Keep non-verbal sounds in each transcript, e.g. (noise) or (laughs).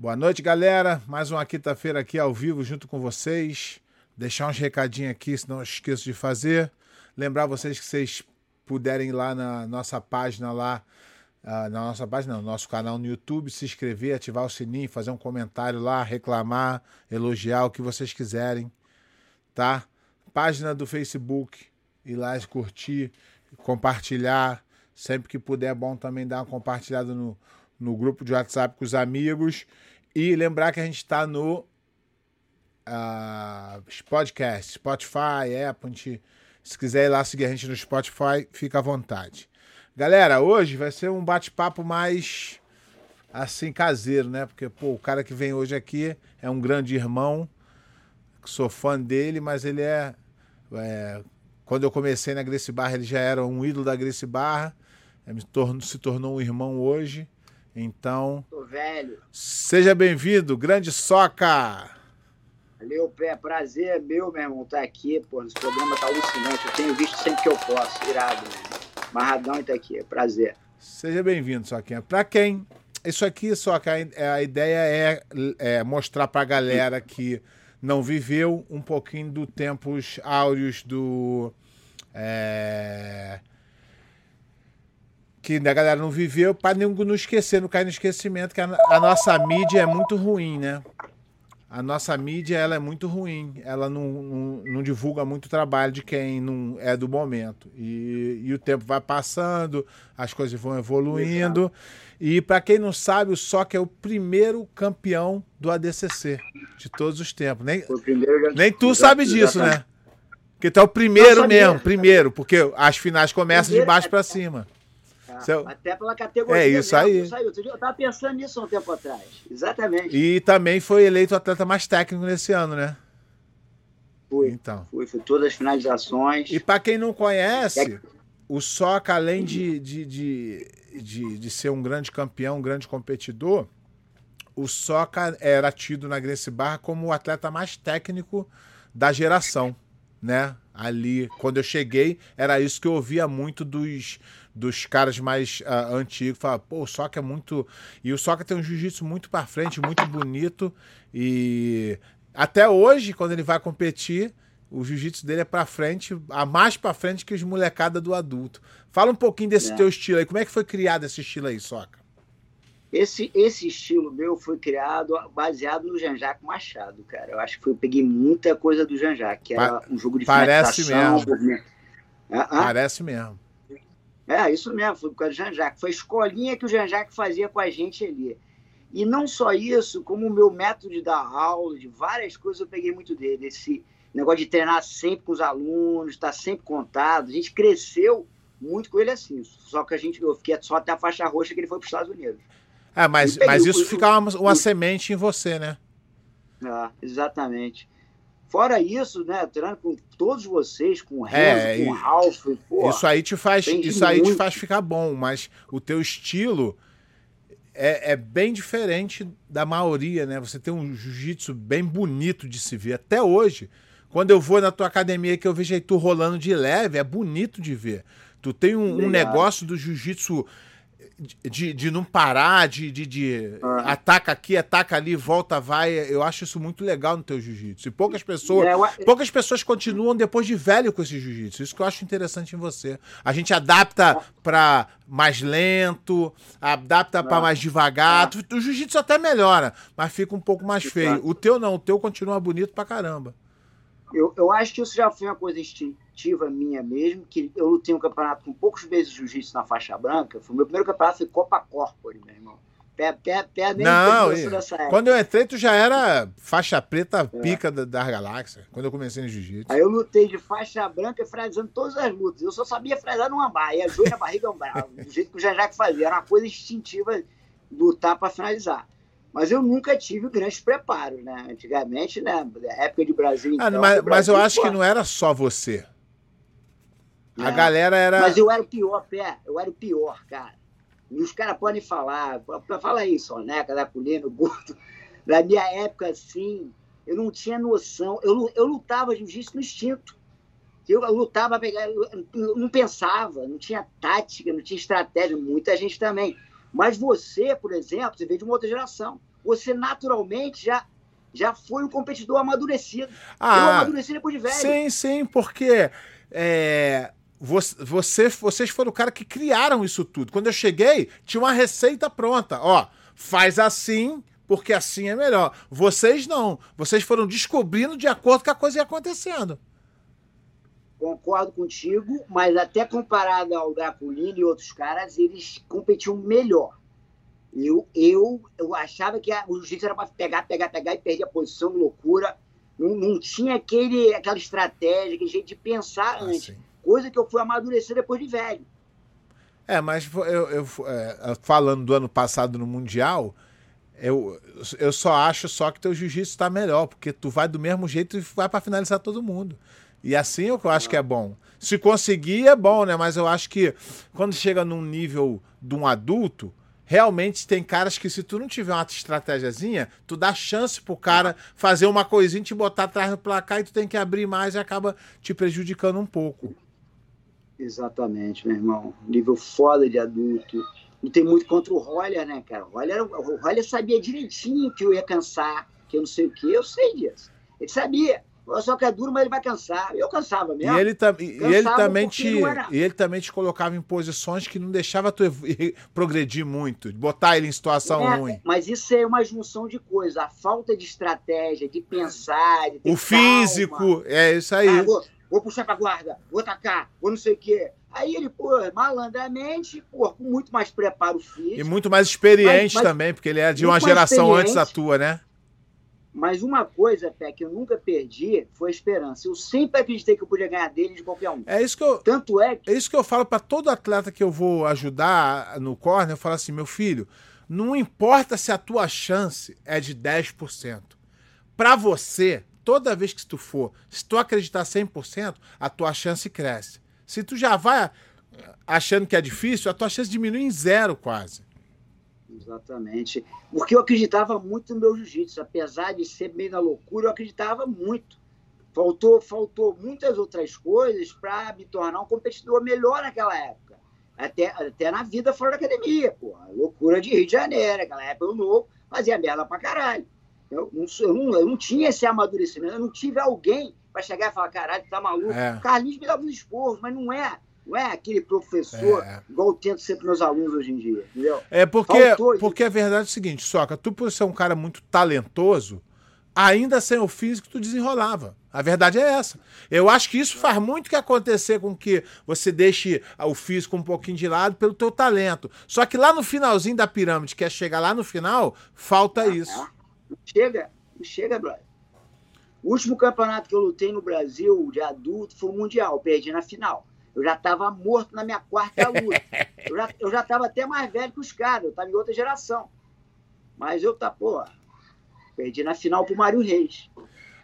Boa noite, galera. Mais uma quinta-feira aqui ao vivo junto com vocês. Deixar uns recadinhos aqui, se não esqueço de fazer. Lembrar vocês que vocês puderem ir lá na nossa página lá, uh, na nossa página, no nosso canal no YouTube, se inscrever, ativar o sininho, fazer um comentário lá, reclamar, elogiar o que vocês quiserem, tá? Página do Facebook, ir lá curtir, compartilhar. Sempre que puder, é bom também dar uma compartilhada no, no grupo de WhatsApp com os amigos. E lembrar que a gente está no uh, podcast, Spotify, Apple. Se quiser ir lá seguir a gente no Spotify, fica à vontade. Galera, hoje vai ser um bate-papo mais assim caseiro, né? Porque pô, o cara que vem hoje aqui é um grande irmão, sou fã dele, mas ele é, é quando eu comecei na Grace Barra, ele já era um ídolo da Grace Barra, se tornou um irmão hoje. Então. Tô velho. Seja bem-vindo, grande Soca! Valeu, Pé. Prazer é meu, meu irmão, estar tá aqui. Pô, esse programa tá alucinante. Eu tenho visto sempre que eu posso. Irado, né? Marradão tá aqui. Prazer. Seja bem-vindo, Soquinha. Pra quem. Isso aqui, Soca, a ideia é, é mostrar pra galera que não viveu um pouquinho do tempos áureos do. É, que a galera não viveu, para não esquecer, não cair no esquecimento, que a, a, nossa mídia é muito ruim, né? A nossa mídia ela é muito ruim, ela não, não, não divulga muito trabalho de quem não é do momento. E, e o tempo vai passando, as coisas vão evoluindo. E para quem não sabe, o SOC é o primeiro campeão do ADCC de todos os tempos. Nem, nem tu sabe disso, né? Que tu é o primeiro mesmo, primeiro, porque as finais começam de baixo para cima. Seu... Até pela categoria. É isso aí. Eu estava pensando nisso há um tempo atrás. Exatamente. E também foi eleito o atleta mais técnico nesse ano, né? Fui. Então. Fui, fui todas as finalizações. E para quem não conhece, é... o Soca, além de, de, de, de, de ser um grande campeão, um grande competidor, o Soca era tido na Grace Barra como o atleta mais técnico da geração, né? Ali, quando eu cheguei, era isso que eu ouvia muito dos dos caras mais uh, antigos. Fala, pô, o Soca é muito. E o Soca tem um jiu-jitsu muito para frente, muito bonito. E até hoje, quando ele vai competir, o jiu-jitsu dele é para frente, a mais para frente que os molecada do adulto. Fala um pouquinho desse é. teu estilo aí. Como é que foi criado esse estilo aí, Soca? Esse, esse estilo meu foi criado baseado no Jean-Jacques Machado, cara. Eu acho que foi, eu peguei muita coisa do Jean-Jacques, que era um jogo de Parece mesmo. Ah, ah? Parece mesmo. É, isso mesmo, foi por causa do Jean-Jacques. Foi a escolinha que o Jean-Jacques fazia com a gente ali. E não só isso, como o meu método de dar aula, de várias coisas, eu peguei muito dele. Esse negócio de treinar sempre com os alunos, estar sempre contado. A gente cresceu muito com ele assim. Só que a gente, eu fiquei só até a faixa roxa que ele foi para os Estados Unidos. É, mas, mas isso fica uma, uma semente em você, né? Ah, exatamente. Fora isso, né, treinando com todos vocês, com o Renzo, é, com o Ralph, pô, Isso aí te faz, isso aí te faz ficar bom, mas o teu estilo é, é, bem diferente da maioria, né? Você tem um jiu-jitsu bem bonito de se ver até hoje. Quando eu vou na tua academia que eu vejo aí tu rolando de leve, é bonito de ver. Tu tem um, um negócio do jiu-jitsu de, de não parar, de, de, de uhum. ataca aqui, ataca ali, volta, vai. Eu acho isso muito legal no teu jiu-jitsu. E poucas pessoas, é, eu... poucas pessoas continuam depois de velho com esse jiu-jitsu. Isso que eu acho interessante em você. A gente adapta para mais lento, adapta para mais devagar. É. O jiu-jitsu até melhora, mas fica um pouco mais feio. O teu não, o teu continua bonito pra caramba. Eu, eu acho que isso já foi uma coisa instintiva minha mesmo, que eu lutei um campeonato com poucos meses de jiu-jitsu na faixa branca. Foi o meu primeiro campeonato foi Copa Corpore, meu irmão. Pé, pé, pé, nem Não, quando eu entrei, tu já era faixa preta é. pica da, da galáxia, quando eu comecei no jiu-jitsu. Aí eu lutei de faixa branca finalizando todas as lutas. Eu só sabia finalizar no ambar, e a joelho na barriga umbrava, do jeito que o Jajac fazia. Era uma coisa instintiva lutar para finalizar. Mas eu nunca tive grandes preparos, né? Antigamente, né? Época de Brasil. Ah, então, mas, Brasil, mas, eu acho pô, que não era só você. É. A galera era. Mas eu era o pior, pé. Eu era o pior, cara. E os caras podem falar, fala aí, Soneca, da Colina, Gordo. Na minha época, assim, eu não tinha noção. Eu, eu lutava jiu-jitsu no instinto. Eu lutava, eu não pensava, não tinha tática, não tinha estratégia. Muita gente também. Mas você, por exemplo, você veio de uma outra geração. Você naturalmente já, já foi um competidor amadurecido. Ah, eu amadureci depois de velho. Sim, sim, porque é, você, vocês foram o cara que criaram isso tudo. Quando eu cheguei, tinha uma receita pronta. Ó, faz assim, porque assim é melhor. Vocês não. Vocês foram descobrindo de acordo com a coisa ia acontecendo. Concordo contigo, mas até comparado ao Draculino e outros caras, eles competiam melhor. Eu, eu, eu achava que a, o jiu-jitsu era para pegar, pegar, pegar e perder a posição, loucura. Não, não tinha aquele, aquela estratégia, aquele jeito de pensar ah, antes. Sim. Coisa que eu fui amadurecer depois de velho. É, mas eu, eu é, falando do ano passado no Mundial, eu, eu só acho só que teu jiu-jitsu está melhor, porque tu vai do mesmo jeito e vai para finalizar todo mundo. E assim eu acho que é bom. Se conseguir, é bom, né? Mas eu acho que quando chega num nível de um adulto, realmente tem caras que se tu não tiver uma estratégiazinha, tu dá chance pro cara fazer uma coisinha, te botar atrás do placar e tu tem que abrir mais e acaba te prejudicando um pouco. Exatamente, meu irmão. Nível foda de adulto. Não tem muito contra o Roller, né, cara? O Roller, o Roller sabia direitinho que eu ia cansar, que eu não sei o que, eu sei disso. Ele sabia. Só que é duro, mas ele vai cansar. Eu cansava mesmo. E ele, e ele também te, era... e ele também te colocava em posições que não deixava tu (laughs) progredir muito, botar ele em situação é, ruim. Mas isso é uma junção de coisas. A falta de estratégia, de pensar, de O físico, calma. é isso aí. Ah, vou, puxar pra guarda, vou atacar, vou não sei o quê. Aí ele, pô, malandramente, pô, com muito mais preparo físico. E muito mais experiente mas, mas, também, porque ele é de uma geração antes da tua, né? Mas uma coisa, Pé, que eu nunca perdi foi a esperança. Eu sempre acreditei que eu podia ganhar dele de qualquer um. É isso que eu, Tanto é que... É isso que eu falo para todo atleta que eu vou ajudar no corner, eu falo assim, meu filho, não importa se a tua chance é de 10%. Para você, toda vez que tu for, se tu acreditar 100%, a tua chance cresce. Se tu já vai achando que é difícil, a tua chance diminui em zero quase. Exatamente. Porque eu acreditava muito no meu jiu-jitsu. Apesar de ser meio na loucura, eu acreditava muito. Faltou, faltou muitas outras coisas para me tornar um competidor melhor naquela época. Até, até na vida fora da academia, pô. Loucura de Rio de Janeiro, naquela época eu novo, fazia merda pra caralho. Eu não, eu não, eu não tinha esse amadurecimento, eu não tive alguém para chegar e falar, caralho, tá maluco. É. Carlinhos me dava uns esporros, mas não é não é aquele professor é. igual eu tento ser para meus alunos hoje em dia, entendeu? É porque, porque a verdade é o seguinte, Soca, tu por ser um cara muito talentoso, ainda sem o físico tu desenrolava. A verdade é essa. Eu acho que isso faz muito que acontecer com que você deixe o físico um pouquinho de lado pelo teu talento. Só que lá no finalzinho da pirâmide, que é chegar lá no final, falta isso. Não chega, não chega, brother. O último campeonato que eu lutei no Brasil de adulto foi o Mundial, perdi na final. Eu já estava morto na minha quarta luta. Eu já, eu já estava até mais velho que os caras, eu estava em outra geração. Mas eu tá, pô, perdi na final pro Mário Reis.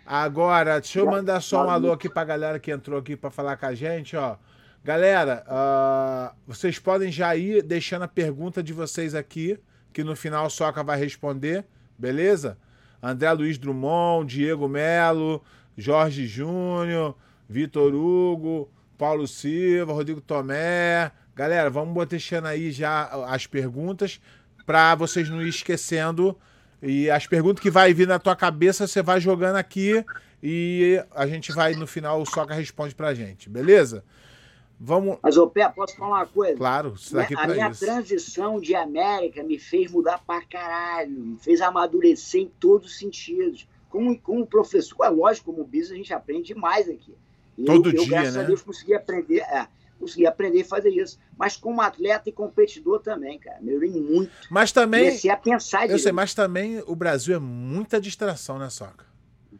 Agora, deixa eu mandar só um alô aqui pra galera que entrou aqui para falar com a gente, ó. Galera, uh, vocês podem já ir deixando a pergunta de vocês aqui, que no final o Soca vai responder, beleza? André Luiz Drummond, Diego Melo, Jorge Júnior, Vitor Hugo, Paulo Silva, Rodrigo Tomé. Galera, vamos deixando aí já as perguntas para vocês não ir esquecendo. E as perguntas que vai vir na tua cabeça, você vai jogando aqui e a gente vai no final o Soca responde pra gente, beleza? Vamos. Mas, ô Pé, posso falar uma coisa? Claro, isso daqui A minha isso. transição de América me fez mudar pra caralho, me fez amadurecer em todos os sentidos. Como, como professor, é lógico, como business, a gente aprende demais aqui. Todo eu, dia, eu, graças né? a Deus, consegui aprender, é, consegui aprender a fazer isso. Mas como atleta e competidor também, cara. Melhorei muito. Mas também. Comecei a pensar Eu sei, mas também o Brasil é muita distração, né, Soca?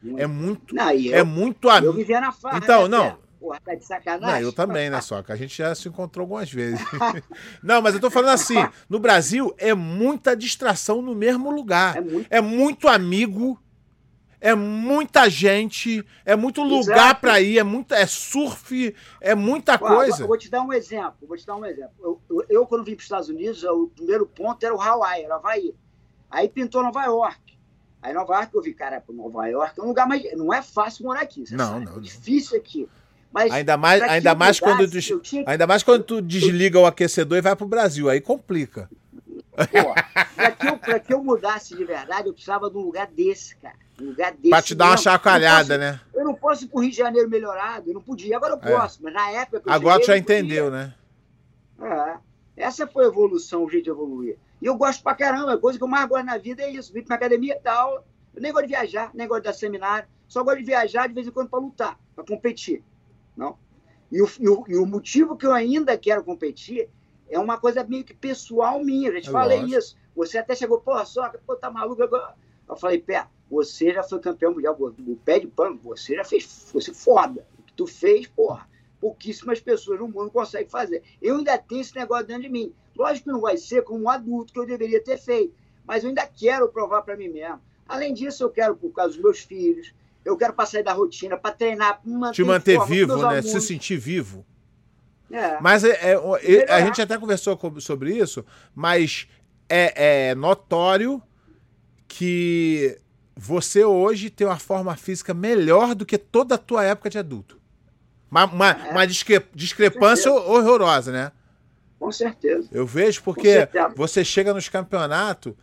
Muito. É muito. Não, eu, é muito amigo. Eu vivia na farra. Então, né, não. Porra, tá de sacanagem. Não, eu também, né, Soca? A gente já se encontrou algumas vezes. (laughs) não, mas eu tô falando assim: no Brasil é muita distração no mesmo lugar. É muito, é muito amigo é muita gente, é muito lugar para ir, é muita, é surf, é muita coisa. Eu vou te dar um exemplo, vou te dar um exemplo. Eu, eu, eu quando vim para os Estados Unidos, o primeiro ponto era o Hawaii, era o Havaí. Aí pintou Nova York. Aí Nova York eu vi, cara, Nova York é um lugar mais. Não é fácil morar aqui. não, sabe? não. É difícil aqui. Mas ainda mais, ainda mais quando tu, ainda mais quando tu desliga o aquecedor e vai pro Brasil, aí complica. pra, que eu, pra que eu mudasse de verdade, eu precisava de um lugar desse, cara. Um lugar desse. Pra te dar uma chacoalhada, eu né? Eu não posso ir pro Rio de Janeiro melhorado, eu não podia. Agora eu é. posso, é. mas na época. Agora tu já entendeu, né? É. Essa foi a evolução, o jeito de evoluir. E eu gosto pra caramba, a coisa que eu mais gosto na vida é isso. Vir pra academia e tal. Eu nem gosto de viajar, nem gosto de dar seminário. Só gosto de viajar de vez em quando para lutar, para competir. Não? E o, e, o, e o motivo que eu ainda quero competir é uma coisa meio que pessoal minha. Eu já te é falei lógico. isso. Você até chegou, pô, só, pô, tá maluco agora. Eu falei, pé, você já foi campeão mundial, o pé de pano, você já fez, você foda. O que tu fez, porra, pouquíssimas pessoas no mundo conseguem fazer. Eu ainda tenho esse negócio dentro de mim. Lógico que não vai ser como um adulto que eu deveria ter feito, mas eu ainda quero provar para mim mesmo. Além disso, eu quero, por causa dos meus filhos, eu quero para sair da rotina, para treinar, pra manter Te manter forma, vivo, né? Alunos. Se sentir vivo. É. Mas é, é, a gente até conversou sobre isso, mas é, é notório que você hoje tem uma forma física melhor do que toda a tua época de adulto. Uma, uma, é. uma discre discrepância horrorosa, né? Com certeza. Eu vejo porque você chega nos campeonatos,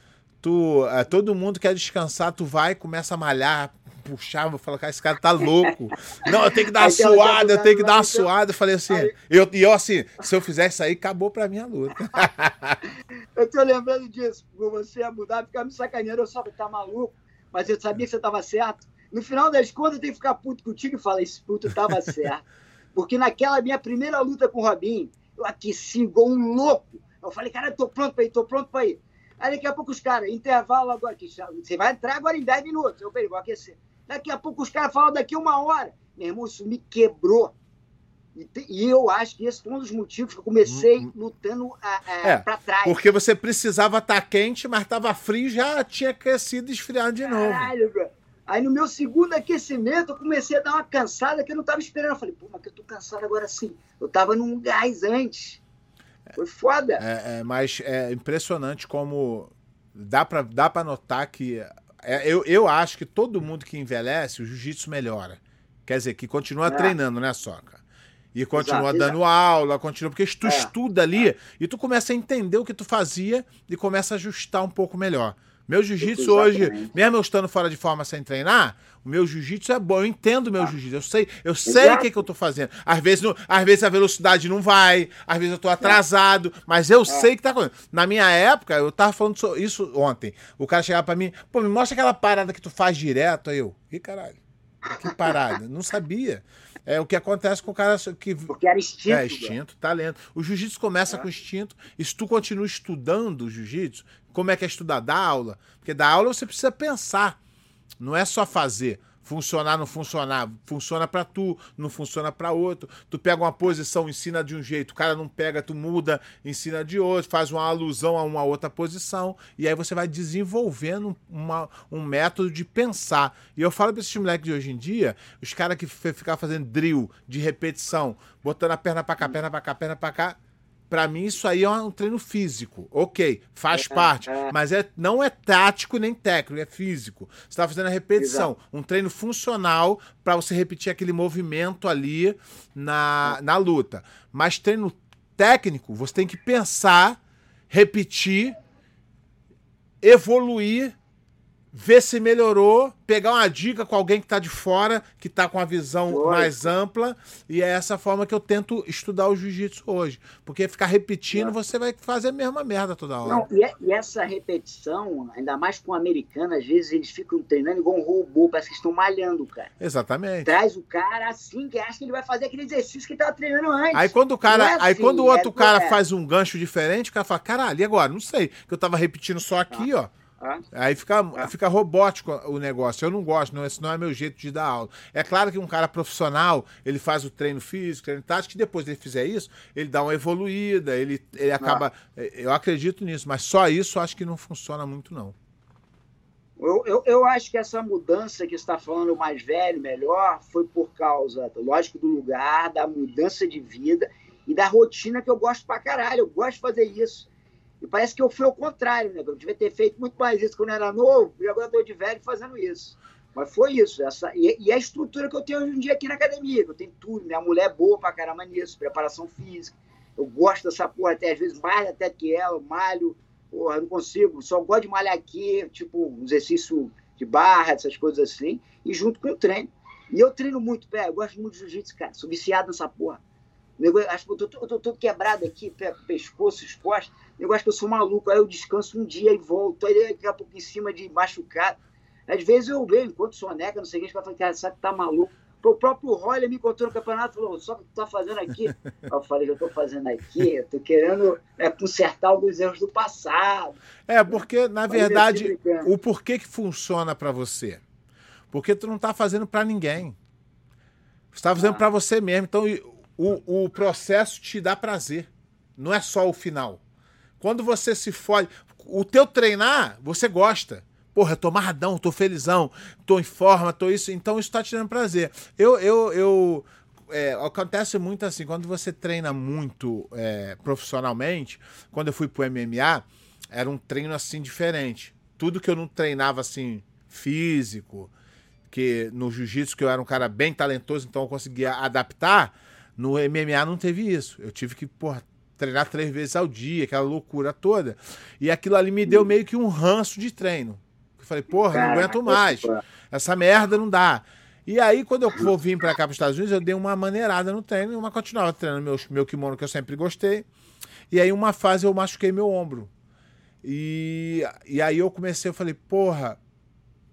tu, é, todo mundo quer descansar, tu vai, começa a malhar, puxar, vou falar, cara, esse cara tá louco. Não, eu tenho que dar uma suada, eu tenho que dar uma suada. Eu falei assim, eu, e eu assim, se eu fizer isso aí, acabou pra minha luta. (laughs) eu tô lembrando disso, você ia mudar, ficar me sacaneando, eu só tá maluco, mas eu sabia que você tava certo. No final das contas, eu tenho que ficar puto contigo e falar, esse puto tava (laughs) certo. Porque naquela minha primeira luta com o Robinho, eu aqueci igual um louco. Eu falei, cara, eu tô pronto pra ir, tô pronto pra ir. Aí daqui a pouco os caras, intervalo agora, aqui, você vai entrar agora em 10 minutos. Eu falei, vou aquecer. Daqui a pouco os caras falam daqui uma hora. Meu irmão, isso me quebrou. E, e eu acho que esse foi um dos motivos que eu comecei hum, hum. lutando é, para trás. Porque você precisava estar tá quente, mas estava frio já tinha aquecido e esfriado de novo. Caralho, bro. Aí no meu segundo aquecimento, eu comecei a dar uma cansada que eu não estava esperando. Eu falei, pô, mas que eu tô cansado agora sim. Eu estava num gás antes. Foi foda. É, é, mas é impressionante como dá para dá pra notar que. É, eu, eu acho que todo mundo que envelhece, o jiu-jitsu melhora. Quer dizer, que continua é. treinando, né, Soca? E continua exato, dando exato. aula, continua. Porque tu é. estuda ali e tu começa a entender o que tu fazia e começa a ajustar um pouco melhor. Meu jiu-jitsu hoje, mesmo eu estando fora de forma sem treinar, o meu jiu-jitsu é bom. Eu entendo o meu ah. jiu-jitsu. Eu sei, eu sei o que, que eu tô fazendo. Às vezes, não, às vezes a velocidade não vai, às vezes eu tô atrasado, mas eu é. sei que tá acontecendo. Na minha época, eu tava falando isso ontem. O cara chegava pra mim, pô, me mostra aquela parada que tu faz direto. Aí eu, ih, caralho, que parada? não sabia. É o que acontece com o cara que. Porque era instinto. É, instinto, talento. O jiu-jitsu começa é. com instinto. E se tu continua estudando o jiu-jitsu, como é que é estudar? Dar aula. Porque da aula você precisa pensar. Não é só fazer funcionar, não funcionar. Funciona para tu, não funciona para outro. Tu pega uma posição, ensina de um jeito, o cara não pega, tu muda, ensina de outro, faz uma alusão a uma outra posição, e aí você vai desenvolvendo uma, um método de pensar. E eu falo para esses moleques de hoje em dia, os caras que ficam fazendo drill de repetição, botando a perna para cá, perna para cá, perna para cá, para mim isso aí é um treino físico. Ok, faz é, parte. É. Mas é, não é tático nem técnico, é físico. Você está fazendo a repetição. Exato. Um treino funcional para você repetir aquele movimento ali na, na luta. Mas treino técnico, você tem que pensar, repetir, evoluir ver se melhorou, pegar uma dica com alguém que está de fora, que está com a visão mais ampla, e é essa forma que eu tento estudar o jiu-jitsu hoje. Porque ficar repetindo, você vai fazer a mesma merda toda hora. Não, e, é, e, essa repetição, ainda mais com o americano, às vezes eles ficam treinando igual um robô, parece que estão malhando, cara. Exatamente. Traz o cara assim, que acha que ele vai fazer aquele exercício que estava treinando antes. Aí quando o cara, é assim, aí quando o outro é, cara é. faz um gancho diferente, o cara fala, caralho, e agora? Não sei, que eu tava repetindo só aqui, ah. ó. Aí fica, fica robótico o negócio. Eu não gosto, não, esse não é meu jeito de dar aula. É claro que um cara profissional, ele faz o treino físico, treino tático, e depois ele fizer isso, ele dá uma evoluída, ele, ele acaba. Eu acredito nisso, mas só isso acho que não funciona muito, não. Eu, eu, eu, acho que essa mudança que está falando mais velho, melhor, foi por causa, lógico, do lugar, da mudança de vida e da rotina que eu gosto pra caralho. Eu gosto de fazer isso. E parece que eu fui ao contrário, né? Eu devia ter feito muito mais isso quando eu era novo, e agora estou de velho fazendo isso. Mas foi isso. Essa, e, a estrutura que eu tenho hoje em dia aqui na academia, que eu tenho tudo. Minha mulher é boa pra caramba nisso, preparação física. Eu gosto dessa porra até às vezes mais até que ela, malho. porra, eu não consigo, só gosto de malhar aqui, tipo, um exercício de barra, essas coisas assim, e junto com o treino. E eu treino muito, pé, eu gosto muito de jiu-jitsu, cara, sou viciado nessa porra. Eu acho que eu tô, eu tô todo quebrado aqui, pé, pescoço, exposto. Eu acho que eu sou maluco, aí eu descanso um dia e volto, aí daqui a pouco em cima de machucado. Às vezes eu vejo, enquanto soneca, não sei o que, eu falo, cara, sabe que tá maluco? O próprio Roller me encontrou no campeonato falou: só que tu tá fazendo aqui. (laughs) eu falei: eu tô fazendo aqui, eu tô querendo é, consertar alguns erros do passado. É, porque, na verdade, o porquê que funciona para você? Porque tu não tá fazendo para ninguém. Você tá fazendo ah. para você mesmo. Então, o, o processo te dá prazer. Não é só o final. Quando você se fode. O teu treinar, você gosta. Porra, eu tô marradão, tô felizão, tô em forma, tô isso. Então isso tá te dando prazer. Eu, eu, eu é, acontece muito assim, quando você treina muito é, profissionalmente, quando eu fui pro MMA, era um treino assim diferente. Tudo que eu não treinava assim, físico, que no jiu-jitsu, que eu era um cara bem talentoso, então eu conseguia adaptar, no MMA não teve isso. Eu tive que, porra, treinar três vezes ao dia, aquela loucura toda. E aquilo ali me deu meio que um ranço de treino. Eu falei, porra, não aguento mais. Essa merda não dá. E aí, quando eu vou vir para cá para os Estados Unidos, eu dei uma maneirada no treino, uma continuava treinando meu, meu kimono que eu sempre gostei. E aí, uma fase eu machuquei meu ombro. E, e aí eu comecei, eu falei, porra,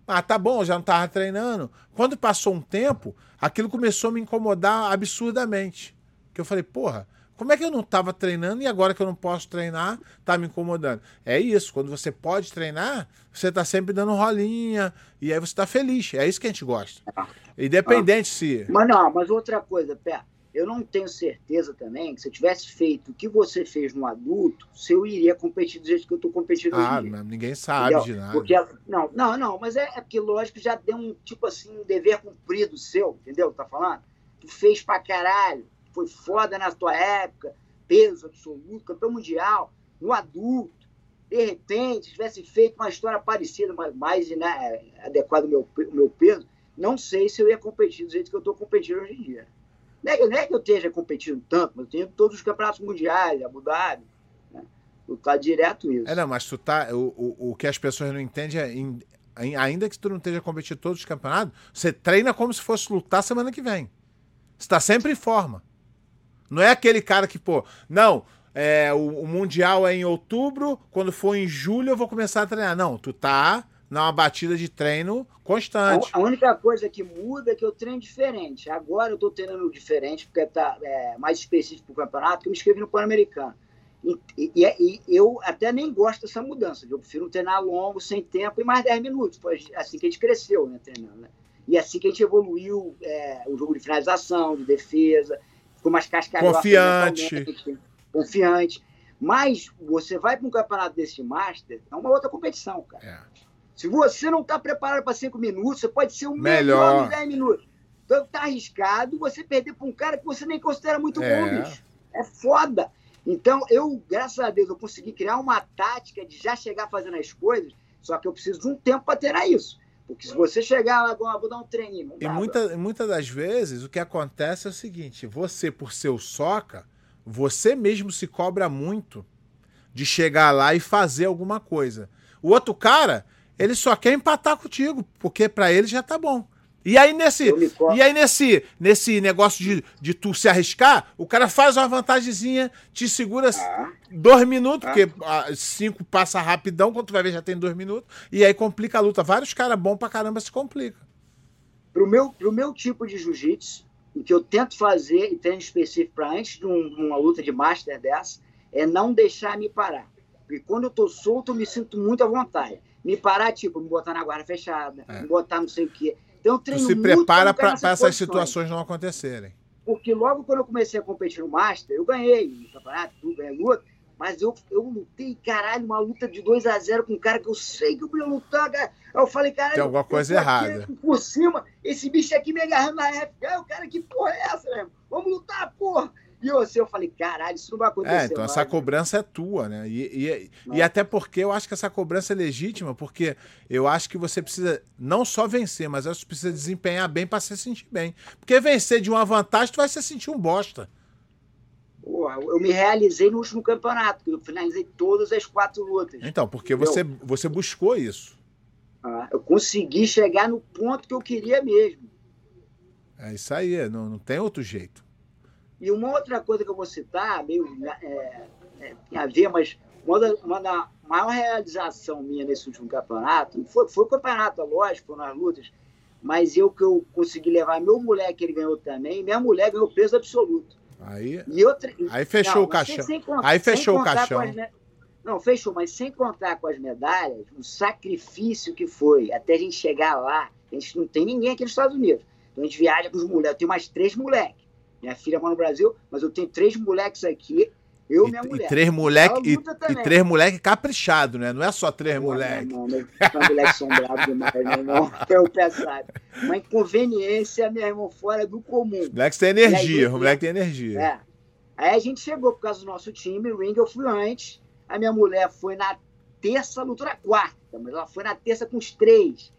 ah, tá bom, eu já não tava treinando. Quando passou um tempo, aquilo começou a me incomodar absurdamente. Que eu falei, porra, como é que eu não estava treinando e agora que eu não posso treinar, tá me incomodando? É isso, quando você pode treinar, você tá sempre dando rolinha e aí você tá feliz. É isso que a gente gosta. Independente ah. se. Mas não, mas outra coisa, Pé, eu não tenho certeza também que se eu tivesse feito o que você fez no adulto, se eu iria competir do jeito que eu estou competindo ah, hoje. Ah, ninguém sabe Entendeu? de nada. Porque, não, não, não, mas é, é porque, lógico, já deu um tipo assim, um dever cumprido seu, entendeu? Tá falando? Tu fez pra caralho foi foda na tua época, peso absoluto, campeão mundial, no adulto, de repente, tivesse feito uma história parecida, mais, mais né, adequada ao meu, meu peso, não sei se eu ia competir do jeito que eu estou competindo hoje em dia. Não é, não é, que eu esteja competindo tanto, mas eu tenho todos os campeonatos mundiais, Abu Dhabi, né? lutar direto isso. É, não, mas tu tá. O, o, o que as pessoas não entendem é. ainda que tu não esteja competindo todos os campeonatos, você treina como se fosse lutar semana que vem. Você está sempre em forma. Não é aquele cara que, pô, não, é, o, o, Mundial é em outubro, quando for em julho eu vou começar a treinar. Não, tu tá numa batida de treino constante. A, a única coisa que muda é que eu treino diferente. Agora eu tô treinando diferente, porque tá é, mais específico pro campeonato, que eu me inscrevi no Pan-Americano. E, e, e, eu até nem gosto dessa mudança. Eu prefiro treinar longo, sem tempo e mais 10 minutos. Foi assim que a gente cresceu, né, treinando. Né? E assim que a gente evoluiu é, o jogo de finalização, de defesa ficou mais cascarão. Confiante. Confiante. Mas você vai para um campeonato desse Master, é uma outra competição, cara. É. Se você não está preparado para cinco minutos, você pode ser o melhor, melhor em 10 minutos. Então tá arriscado você perder para um cara que você nem considera muito é. bom, bicho. É foda. Então, eu, graças a Deus, eu consegui criar uma tática de já chegar fazendo as coisas, só que eu preciso de um tempo para ter isso. Porque se você chegar lá, vou dar um treininho. E muita, muitas das vezes o que acontece é o seguinte: você, por ser o soca, você mesmo se cobra muito de chegar lá e fazer alguma coisa. O outro cara, ele só quer empatar contigo, porque para ele já tá bom. E aí nesse, e aí nesse, nesse negócio de, de tu se arriscar, o cara faz uma vantagemzinha, te segura ah. dois minutos, ah. porque ah, cinco passa rapidão, quando tu vai ver já tem dois minutos, e aí complica a luta. Vários caras bons pra caramba se complica. Pro meu, pro meu tipo de jiu-jitsu, o que eu tento fazer, e treino específico para antes de um, uma luta de master dessa, é não deixar me parar. Porque quando eu tô solto, eu me sinto muito à vontade. Me parar, tipo, me botar na guarda fechada, é. me botar não sei o quê então, eu treino tu se prepara para essas situações não acontecerem. Porque logo quando eu comecei a competir no Master, eu ganhei no campeonato, tudo, ganhei luta, mas eu, eu lutei, caralho, uma luta de 2 a 0 com um cara que eu sei que eu podia lutar, cara. Eu falei, caralho, tem alguma coisa errada. Por cima, esse bicho aqui me agarrando na ref. o cara, que porra é essa, mesmo? Vamos lutar, porra! E eu, assim, eu falei, caralho, isso não vai acontecer. É, então mais, essa cobrança é tua, né? E, e, e, até porque eu acho que essa cobrança é legítima, porque eu acho que você precisa não só vencer, mas você precisa desempenhar bem para se sentir bem. Porque vencer de uma vantagem, tu vai se sentir um bosta. Porra, eu me realizei no último campeonato, eu finalizei todas as quatro lutas. Então, porque você, você buscou isso. Ah, eu consegui chegar no ponto que eu queria mesmo. É isso aí, não, não tem outro jeito. E uma outra coisa que eu vou citar, meio é, é, tem a ver, mas uma da, uma da maior realização minha nesse último campeonato foi, foi o campeonato, lógico, foram as lutas, mas eu que eu consegui levar meu moleque, ele ganhou também, minha mulher ganhou peso absoluto. Aí, outra, aí fechou não, o caixão. Sem, sem, aí fechou o caixão. As, não, fechou, mas sem contar com as medalhas, o sacrifício que foi até a gente chegar lá. A gente não tem ninguém aqui nos Estados Unidos. Então a gente viaja com os moleques. Eu tenho mais três moleques. Minha filha mora no Brasil, mas eu tenho três moleques aqui. Eu e minha mulher. E três moleque, e, e, três moleque caprichado, né? Não é só três Pô, moleque. Não, meus moleques são bravos demais, meu irmão. (laughs) Eu pesado. Uma inconveniência, meu irmão, fora do comum. O moleque tem energia, aí, o moleque tem energia. É. Aí a gente chegou por causa do nosso time, o ring eu fui antes. A minha mulher foi na terça, lutou na quarta, mas ela foi na terça com os três.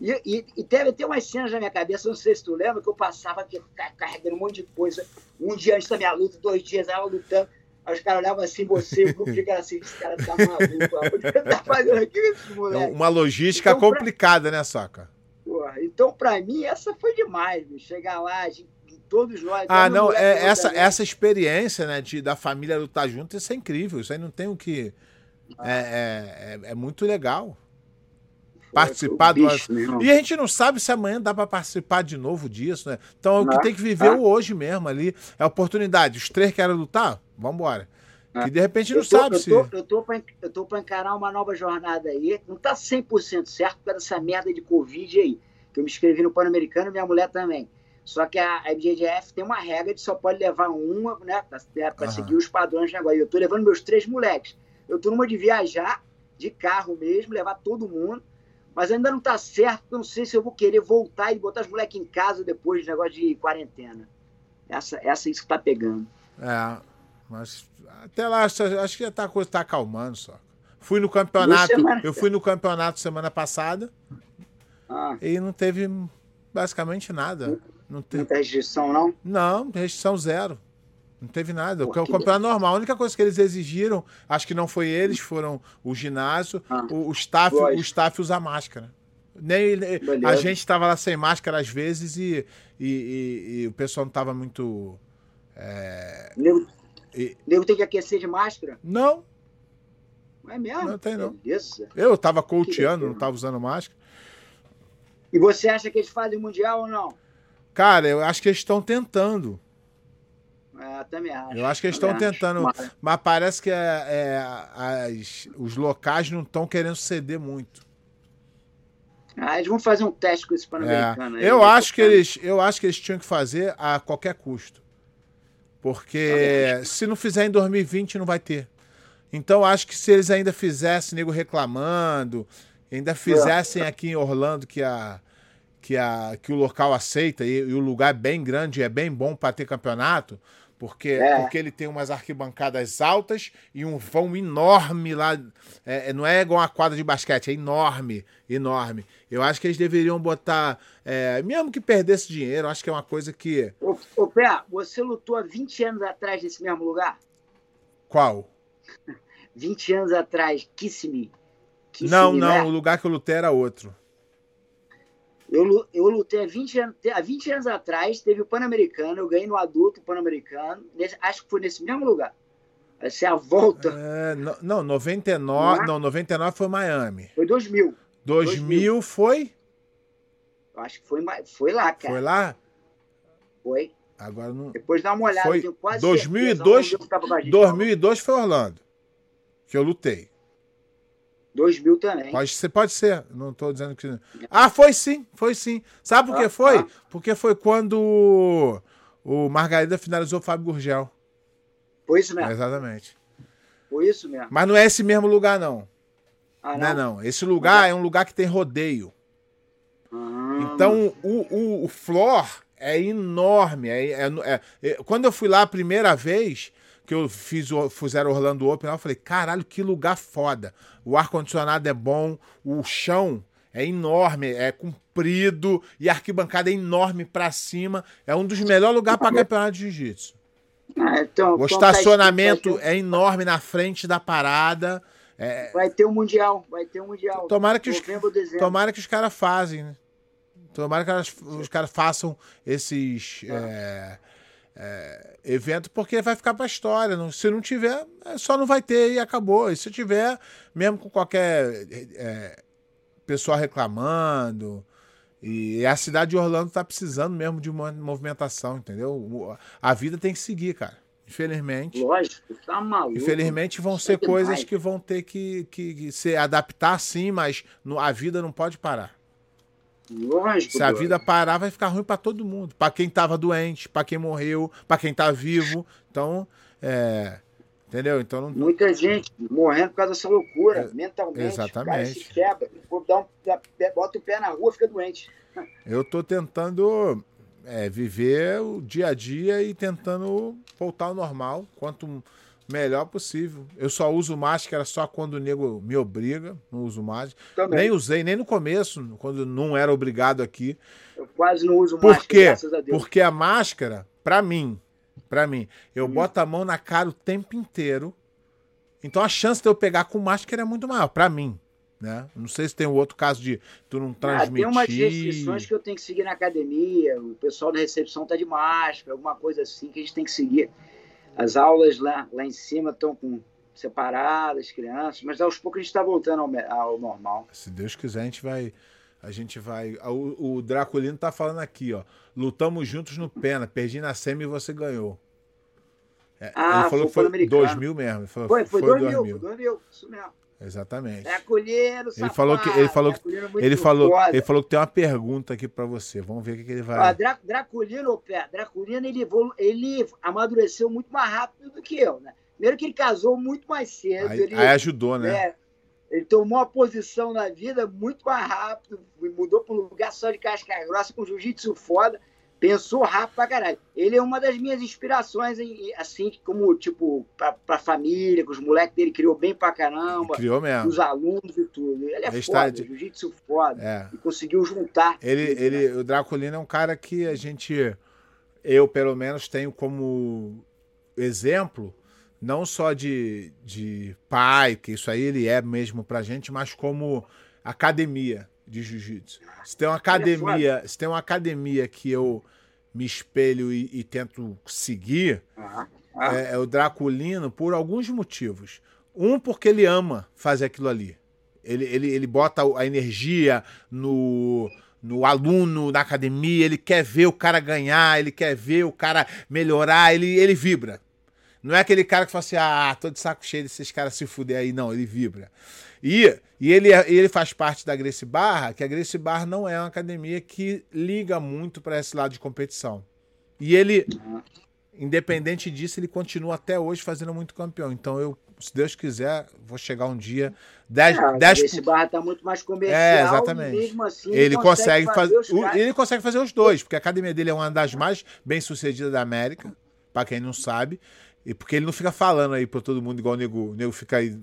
E, e, e, teve até umas cenas na minha cabeça, não sei se tu lembra, que eu passava aqui, carregando um monte de coisa. Um dia antes da minha luta, dois dias ela lutando. Aí os caras olhavam assim, você, o grupo fica assim, esse cara tá maluco, o que tá fazendo aqui esse moleque? É uma logística então, complicada, pra... né, Saca? Porra, então, pra mim, essa foi demais, bicho. Chegar lá, gente, todos nós. Ah, não, é, essa, essa experiência, né, de, da família lutar junto, isso é incrível. Isso aí não tem o que. É, é, é, é muito legal participar do. E a gente não sabe se amanhã dá para participar de novo disso, né? Então é o que tem que viver o hoje mesmo ali. É a oportunidade. Os três querem lutar? Vamos embora. Que de repente não tô, sabe eu se. Tô, eu tô, pra, eu tô pra encarar uma nova jornada aí. Não tá 100% certo por causa dessa merda de Covid aí. Que eu me inscrevi no Pan-Americano e minha mulher também. Só que a, BJJF tem uma regra de só pode levar uma, né? Pra, pra uhum. seguir os padrões de negócio. Eu tô levando meus três moleques. Eu tô numa de viajar, de carro mesmo, levar todo mundo mas ainda não está certo, eu não sei se eu vou querer voltar e botar os moleques em casa depois do negócio de quarentena. Essa, essa é isso que está pegando. É, mas até lá acho, que tá, a coisa está acalmando só. Fui no campeonato, eu fui no campeonato semana passada ah. e não teve basicamente nada. Não teve Muita restrição, não? Não, restrição zero. Não teve nada. O campeonato normal. A única coisa que eles exigiram, acho que não foi eles, foram o ginásio, ah, o, o, staff, o staff usa máscara. Nem, a gente estava lá sem máscara às vezes e, e, e, e o pessoal não estava muito. É... Nego, e... nego tem que aquecer de máscara? Não. Não é mesmo? Não tem, não. Beleza. Eu estava coachando, não estava usando máscara. E você acha que eles fazem mundial ou não? Cara, eu acho que eles estão tentando. É, também acho. Eu acho que eles estão tentando, mas... mas... parece que é, é, as, os locais não estão querendo ceder muito. Ah, eles vão fazer um teste com esse Pan-Americano. É. Eu, acho que eles, eu acho que eles tinham que fazer a qualquer custo. Porque se não fizer em 2020, não vai ter. Então acho que se eles ainda fizessem, nego reclamando, ainda fizessem aqui em Orlando que a, que, a, que o local aceita e, e o lugar é bem grande, é bem bom para ter campeonato, porque, é. porque ele tem umas arquibancadas altas e um vão enorme lá. É, é, não é igual uma quadra de basquete, é enorme, enorme. Eu acho que eles deveriam botar, é, mesmo que perdesse dinheiro, acho que é uma coisa que. Ô, ô Pé, você lutou há 20 anos atrás nesse mesmo lugar? Qual? (laughs) 20 anos atrás, Kissimmee. Kissimmee não, não, né? o lugar que eu lutei era outro. Eu, eu lutei há 20, anos, há 20 anos atrás, teve o Pan-Americano, eu ganhei no adulto Pan-Americano, acho que foi nesse mesmo lugar. Essa é a volta. É, no, não, 99, não, não, 99 foi Miami. Foi 2000. 2000, 2000 foi? Eu acho que foi, foi lá, cara. Foi lá? Foi. Agora não. Depois dá uma olhada, foi tenho quase 2002, certeza, 2002 foi Orlando. Que eu lutei. 2000 também. Pode ser, pode ser. Não estou dizendo que. Ah, foi sim, foi sim. Sabe por que ah, foi? Ah. Porque foi quando o Margarida finalizou o Fábio Gurgel. Foi isso mesmo. Exatamente. Foi isso mesmo. Mas não é esse mesmo lugar, não. Ah, não? não é não. Esse lugar é um lugar que tem rodeio. Ah. Então o, o, o floor é enorme. É, é, é, é, quando eu fui lá a primeira vez, que eu fiz o fizeram Orlando Open, eu falei, caralho, que lugar foda. O ar-condicionado é bom, o chão é enorme, é comprido e a arquibancada é enorme para cima. É um dos melhores lugares para campeonato de jiu-jitsu. Ah, então, o estacionamento é enorme na frente da parada. É... Vai ter um mundial, vai ter um mundial. Tomara que os, tomara que os caras fazem, né? Tomara que os caras façam esses é, é, eventos, porque vai ficar pra história. Não, se não tiver, é, só não vai ter e acabou. E se tiver, mesmo com qualquer é, pessoa reclamando, e a cidade de Orlando tá precisando mesmo de uma movimentação, entendeu? A vida tem que seguir, cara. Infelizmente. Lógico, tá maluco. Infelizmente vão ser coisas que vão ter que, que, que se adaptar sim, mas a vida não pode parar. Lógico. Se a vida parar, vai ficar ruim para todo mundo. Para quem tava doente, para quem morreu, para quem tá vivo. Então, é, entendeu? Então não... muita gente morrendo por causa dessa loucura, é, mentalmente. Exatamente. Se quebra, dá um, bota o pé na rua, fica doente. (laughs) Eu tô tentando é, viver o dia a dia e tentando voltar ao normal. Quanto melhor possível. Eu só uso máscara só quando o nego me obriga, não uso máscara. Também. Nem usei, nem no começo, quando não era obrigado aqui. Eu quase não uso máscara, Por quê? graças a Deus. Porque a máscara, para mim, para mim, eu hum. boto a mão na cara o tempo inteiro. Então a chance de eu pegar com máscara é muito maior, para mim. Né? Não sei se tem um outro caso de tu não transmitir. Ah, tem umas restrições que eu tenho que seguir na academia, o pessoal da recepção tá de máscara, alguma coisa assim que a gente tem que seguir. As aulas lá, lá em cima estão com separadas, crianças, mas aos poucos a gente está voltando ao, ao, normal. Se Deus quiser, a gente vai. A gente vai. O, o Draculino tá falando aqui, ó. Lutamos juntos no Pena, perdi na semi e você ganhou. É, ah, ele falou foi que foi 2000 mesmo. Falou, foi, foi, foi 2000, 2000. Foi 2000, isso mesmo. Exatamente. É ele falou que ele falou que ele falou, ele falou que tem uma pergunta aqui para você. Vamos ver o que, que ele vai. Ah, Dra Draculino, pé, Draculino ele ele amadureceu muito mais rápido do que eu, né? Primeiro que ele casou muito mais cedo, aí, ele, aí ajudou, né? É, ele tomou uma posição na vida muito mais rápido, mudou para um lugar só de casca grossa com jiu-jitsu foda pensou rápido pra caralho. Ele é uma das minhas inspirações, assim, como, tipo, pra, pra família, com os moleques dele, criou bem pra caramba. Criou mesmo. Os alunos e tudo. Ele é ele foda, jiu-jitsu foda. É. E conseguiu juntar. Ele, tudo, ele, né? O Draculino é um cara que a gente, eu pelo menos, tenho como exemplo, não só de, de pai, que isso aí ele é mesmo pra gente, mas como academia de jiu-jitsu. Se tem uma academia, se tem uma academia que eu me espelho e, e tento seguir, É, é, o Draculino por alguns motivos. Um, porque ele ama fazer aquilo ali. Ele, ele, ele bota a energia no, no aluno, na academia, ele quer ver o cara ganhar, ele quer ver o cara melhorar, ele, ele vibra. Não é aquele cara que fala assim, ah, tô de saco cheio desses caras se fuder aí. Não, ele vibra. E, e ele, é, ele faz parte da Grace Barra, que a Grace Barra não é uma academia que liga muito para esse lado de competição. E ele, independente disso, ele continua até hoje fazendo muito campeão. Então eu, se Deus quiser, vou chegar um dia. 10, é, 10... Esse barra tá muito mais comercial. É, exatamente. mesmo assim, ele consegue, consegue fazer, fazer ele consegue fazer os dois, porque a academia dele é uma das mais bem sucedidas da América, para quem não sabe. E porque ele não fica falando aí para todo mundo igual o nego, o nego fica aí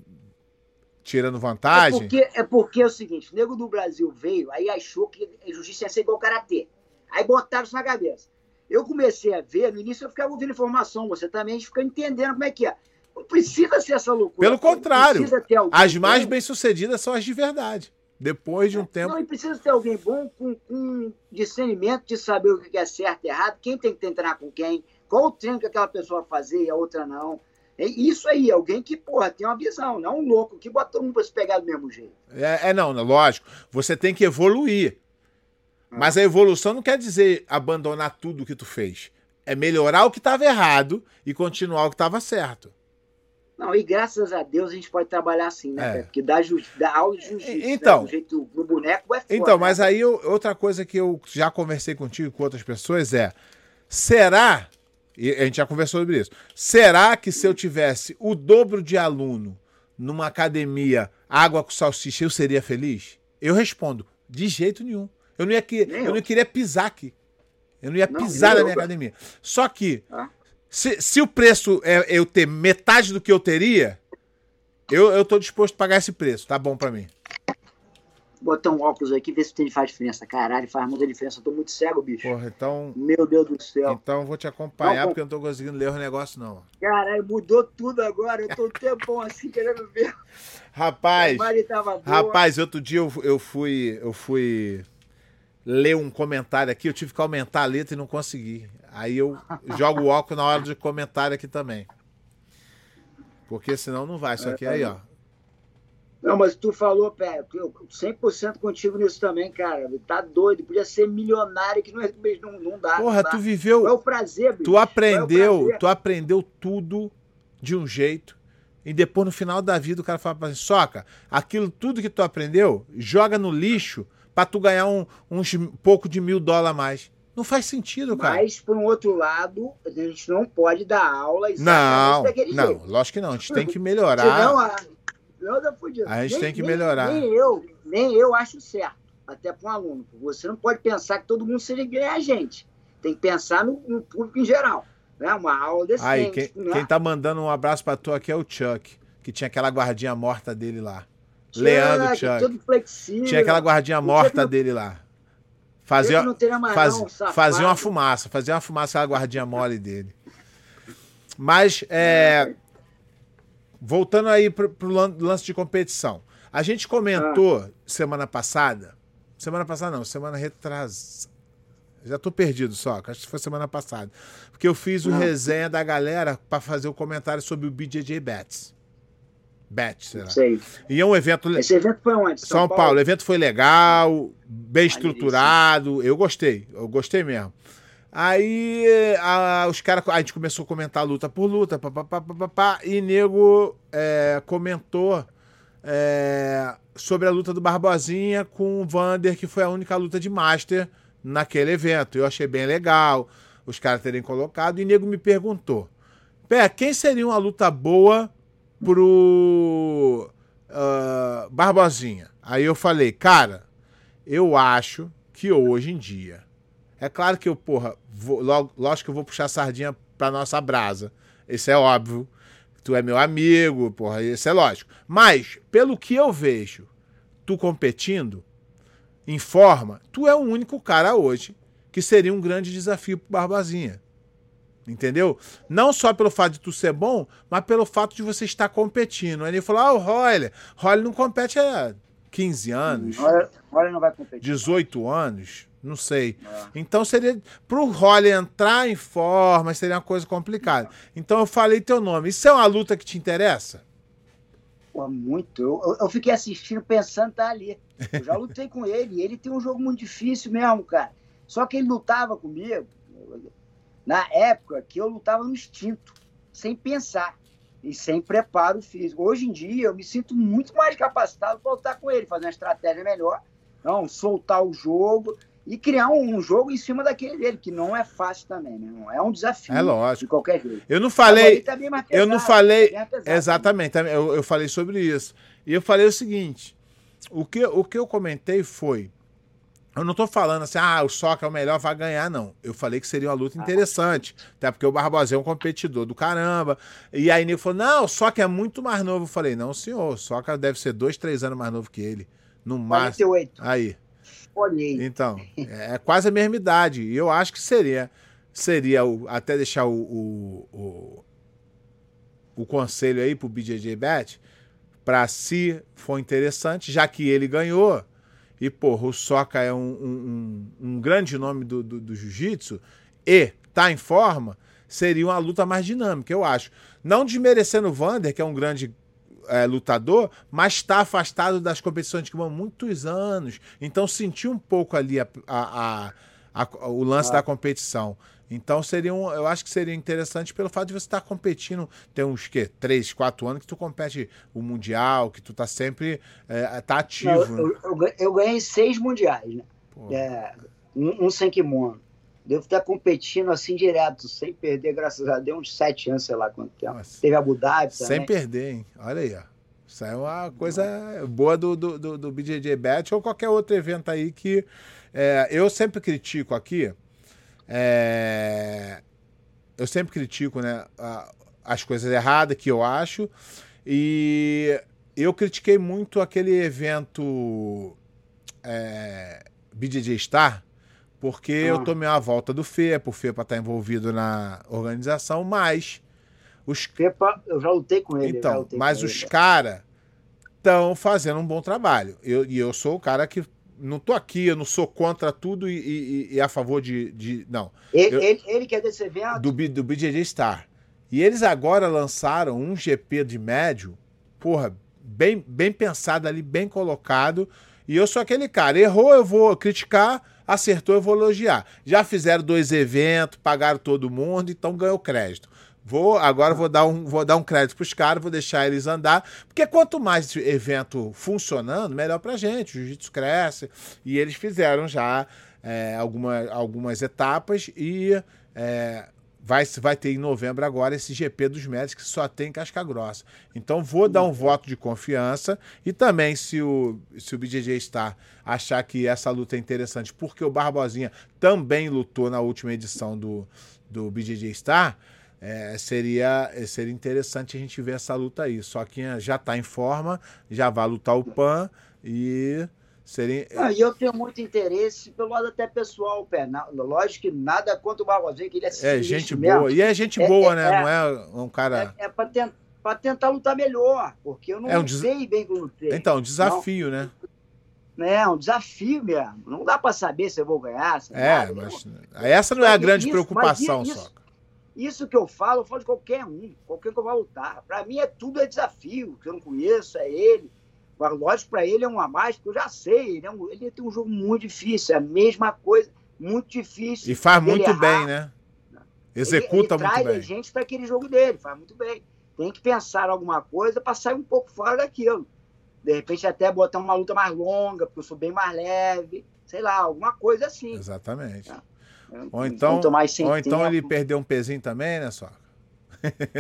tirando vantagem? É porque, é porque é o seguinte, o nego do Brasil veio, aí achou que a justiça ia ser igual karatê. Aí botaram isso na cabeça. Eu comecei a ver, no início eu ficava ouvindo informação, você também fica entendendo como é que é. Não precisa ser essa loucura. Pelo contrário, as mais bem-sucedidas são as de verdade. Depois de um é, tempo. Não, e precisa ter alguém bom com, com discernimento de saber o que é certo e errado, quem tem que entrar com quem, qual o treino que aquela pessoa vai fazer e a outra não. É isso aí, alguém que, porra, tem uma visão, não um louco que bota todo mundo pra se pegar do mesmo jeito. É, é não, lógico. Você tem que evoluir. Ah. Mas a evolução não quer dizer abandonar tudo o que tu fez. É melhorar o que estava errado e continuar o que estava certo. Não, e graças a Deus a gente pode trabalhar assim, né? É. Porque dá, dá aula de jiu-jitsu, né? então, né? jeito no boneco é foda, Então, mas aí eu, outra coisa que eu já conversei contigo com outras pessoas é: será e a gente já conversou sobre isso. Será que se eu tivesse o dobro de aluno numa academia água com salsicha, eu seria feliz? Eu respondo, de jeito nenhum. Eu não, ia que, eu. eu não queria pisar aqui. Eu não ia não, pisar na minha academia. Só que, ah. se, se o preço é eu ter metade do que eu teria, eu, eu tô disposto a pagar esse preço. Tá bom para mim. Botar um óculos aqui e ver se tem, faz diferença. Caralho, faz muita diferença. Eu tô muito cego, bicho. Porra, então. Meu Deus do céu. Então eu vou te acompanhar, não, porque eu não tô conseguindo ler os negócios, não. Caralho, mudou tudo agora. Eu tô um tempão assim querendo ver. Rapaz. Rapaz, outro dia eu, eu fui. Eu fui ler um comentário aqui, eu tive que aumentar a letra e não consegui. Aí eu (laughs) jogo o óculos na hora de comentário aqui também. Porque senão não vai. Só que aí, ó. Não, mas tu falou, pé, 100% contigo nisso também, cara. Tá doido. Podia ser milionário que não, é, não, não dá. Porra, não dá. tu viveu. É o prazer, bicho. Tu aprendeu, é tu aprendeu tudo de um jeito. E depois, no final da vida, o cara fala pra gente, soca, aquilo tudo que tu aprendeu, joga no lixo pra tu ganhar um, uns pouco de mil dólares a mais. Não faz sentido, cara. Mas, por um outro lado, a gente não pode dar aula Não, não, jeito. lógico que não. A gente tem que melhorar. Senão, a, a gente nem, tem que melhorar. Nem eu, nem eu acho certo, até para um aluno. Você não pode pensar que todo mundo seja que a gente. Tem que pensar no, no, público em geral. Né? Uma aula decente. Aí, quem, né? quem tá mandando um abraço para tu aqui é o Chuck, que tinha aquela guardinha morta dele lá. Chuck, Leandro Chuck. Tinha aquela guardinha morta dele lá. Fazia, faz, não, fazia uma fumaça, fazia uma fumaça a guardinha mole dele. Mas, é, voltando aí pro, pro lance de competição. A gente comentou ah. semana passada, semana passada não, semana retrasada. Já tô perdido só, acho que foi semana passada. Porque eu fiz o ah. resenha da galera para fazer o comentário sobre o BJJ Bets. Bet, sei lá. Sei. E é um evento. Esse evento foi onde? São, São Paulo. Paulo. O evento foi legal, bem estruturado. Eu gostei, eu gostei mesmo. Aí a, os caras. A gente começou a comentar luta por luta, papapá, papapá, e nego é, comentou é, sobre a luta do Barbosinha com o Vander, que foi a única luta de Master naquele evento. Eu achei bem legal os caras terem colocado, e nego me perguntou: Pé, quem seria uma luta boa pro uh, Barbosinha. Aí eu falei, cara, eu acho que hoje em dia. É claro que eu, porra, vou, logo, lógico que eu vou puxar a sardinha pra nossa brasa. Isso é óbvio. Tu é meu amigo, porra, isso é lógico. Mas, pelo que eu vejo, tu competindo em forma, tu é o único cara hoje que seria um grande desafio pro Barbosinha. Entendeu? Não só pelo fato de tu ser bom, mas pelo fato de você estar competindo. Aí ele falou: ah, o Roller. Roller não compete há 15 anos. Roller não vai competir. 18 anos. Não sei. É. Então seria. Pro Roller entrar em forma, seria uma coisa complicada. Então eu falei teu nome. Isso é uma luta que te interessa? Pô, muito. Eu, eu fiquei assistindo pensando tá ali. Eu já lutei com ele. Ele tem um jogo muito difícil mesmo, cara. Só que ele lutava comigo na época que eu lutava no instinto, sem pensar e sem preparo físico. Hoje em dia eu me sinto muito mais capacitado para lutar com ele, fazer uma estratégia melhor, não soltar o jogo e criar um, jogo em cima daquele dele, que não é fácil também, meu irmão. É um desafio. É lógico. De qualquer jeito. Eu não falei. Tá pesado, eu não falei. Tá pesado, exatamente. Né? Eu, eu falei sobre isso. E eu falei o seguinte: o que, o que eu comentei foi eu não tô falando assim, ah, o Soca é o melhor, vai ganhar, não. Eu falei que seria uma luta interessante. Até porque o Barbosa é um competidor do caramba. E aí Nico falou, não, o Soca é muito mais novo. Eu falei, não, senhor, o Soca deve ser dois, três anos mais novo que ele. No máximo. 48. Aí. Olhei. Então, é quase a mesma idade. E eu acho que seria, seria o, até deixar o, o, o, o conselho aí pro BJJ Bet, para se for interessante, já que ele ganhou e, porra, o Soca é um, um, um grande nome do, do, do jiu-jitsu e tá em forma, seria uma luta mais dinâmica, eu acho. Não desmerecendo o Vander, que é um grande é, lutador, mas está afastado das competições de há muitos anos. Então sentiu um pouco ali a, a, a, o lance ah. da competição. Então seria um, eu acho que seria interessante pelo fato de você estar competindo, tem uns que três, quatro anos que tu compete o mundial, que tu tá sempre é, tá ativo. Não, eu, eu, eu, ganhei seis mundiais, né? É, um, um sem kimono. Devo estar competindo assim direto, sem perder, graças a Deus, uns sete anos, sei lá quanto tempo. Nossa. Teve Abu Dhabi também. Sem perder, hein? Olha aí, ó. Isso é uma coisa boa do, do, do, do BJJ Bet ou qualquer outro evento aí que é, eu sempre critico aqui é... Eu sempre critico né, as coisas erradas que eu acho. E eu critiquei muito aquele evento é, BJJ Star porque ah. eu tomei uma volta do FEPA, o FEPA está envolvido na organização, mas os FEPA, eu já lutei com ele. Então, mas os caras estão fazendo um bom trabalho. Eu, e eu sou o cara que não tô aqui, eu não sou contra tudo e, e, e a favor de. de não. Ele, eu, ele, ele quer desse evento? Do, do BJJ Star. E eles agora lançaram um GP de médio, porra, bem, bem pensado ali, bem colocado. E eu sou aquele cara. Errou, eu vou criticar. Acertou, eu vou elogiar. Já fizeram dois eventos, pagaram todo mundo, então ganhou crédito. Vou, agora vou dar um, vou dar um crédito para os caras, vou deixar eles andar, porque quanto mais evento funcionando, melhor para gente. O jiu-jitsu cresce e eles fizeram já é, alguma, algumas etapas e é, vai, vai ter em novembro agora esse GP dos médicos que só tem casca grossa. Então vou dar um voto de confiança e também se o, se o BJJ Star achar que essa luta é interessante, porque o Barbosinha também lutou na última edição do, do BJJ Star, é, seria, seria interessante a gente ver essa luta aí. Só que já está em forma, já vai lutar o PAN e seria. E eu tenho muito interesse pelo lado até pessoal, pé. lógico que nada contra o Barbosinha, que ele é É gente boa. E é gente é, boa, é, né? É, Não é um cara. É, é para tentar tentar lutar melhor, porque eu não é um sei bem como lutei. Então, um desafio, não. né? É um desafio mesmo. Não dá para saber se eu vou ganhar. é, nada. mas essa não é a grande isso, preocupação, só. Isso que eu falo, eu falo de qualquer um, qualquer que eu vá lutar. Para mim é tudo é desafio, que eu não conheço, é ele. Mas lógico, para ele é um a mais, porque eu já sei, ele, é um, ele tem um jogo muito difícil, é a mesma coisa, muito difícil. E faz muito errar. bem, né? Executa ele, ele muito bem. traz gente para aquele jogo dele, faz muito bem. Tem que pensar alguma coisa para sair um pouco fora daquilo. De repente até botar uma luta mais longa, porque eu sou bem mais leve, sei lá, alguma coisa assim. Exatamente. É. Ou então, ou então ele perdeu um pezinho também, né, só?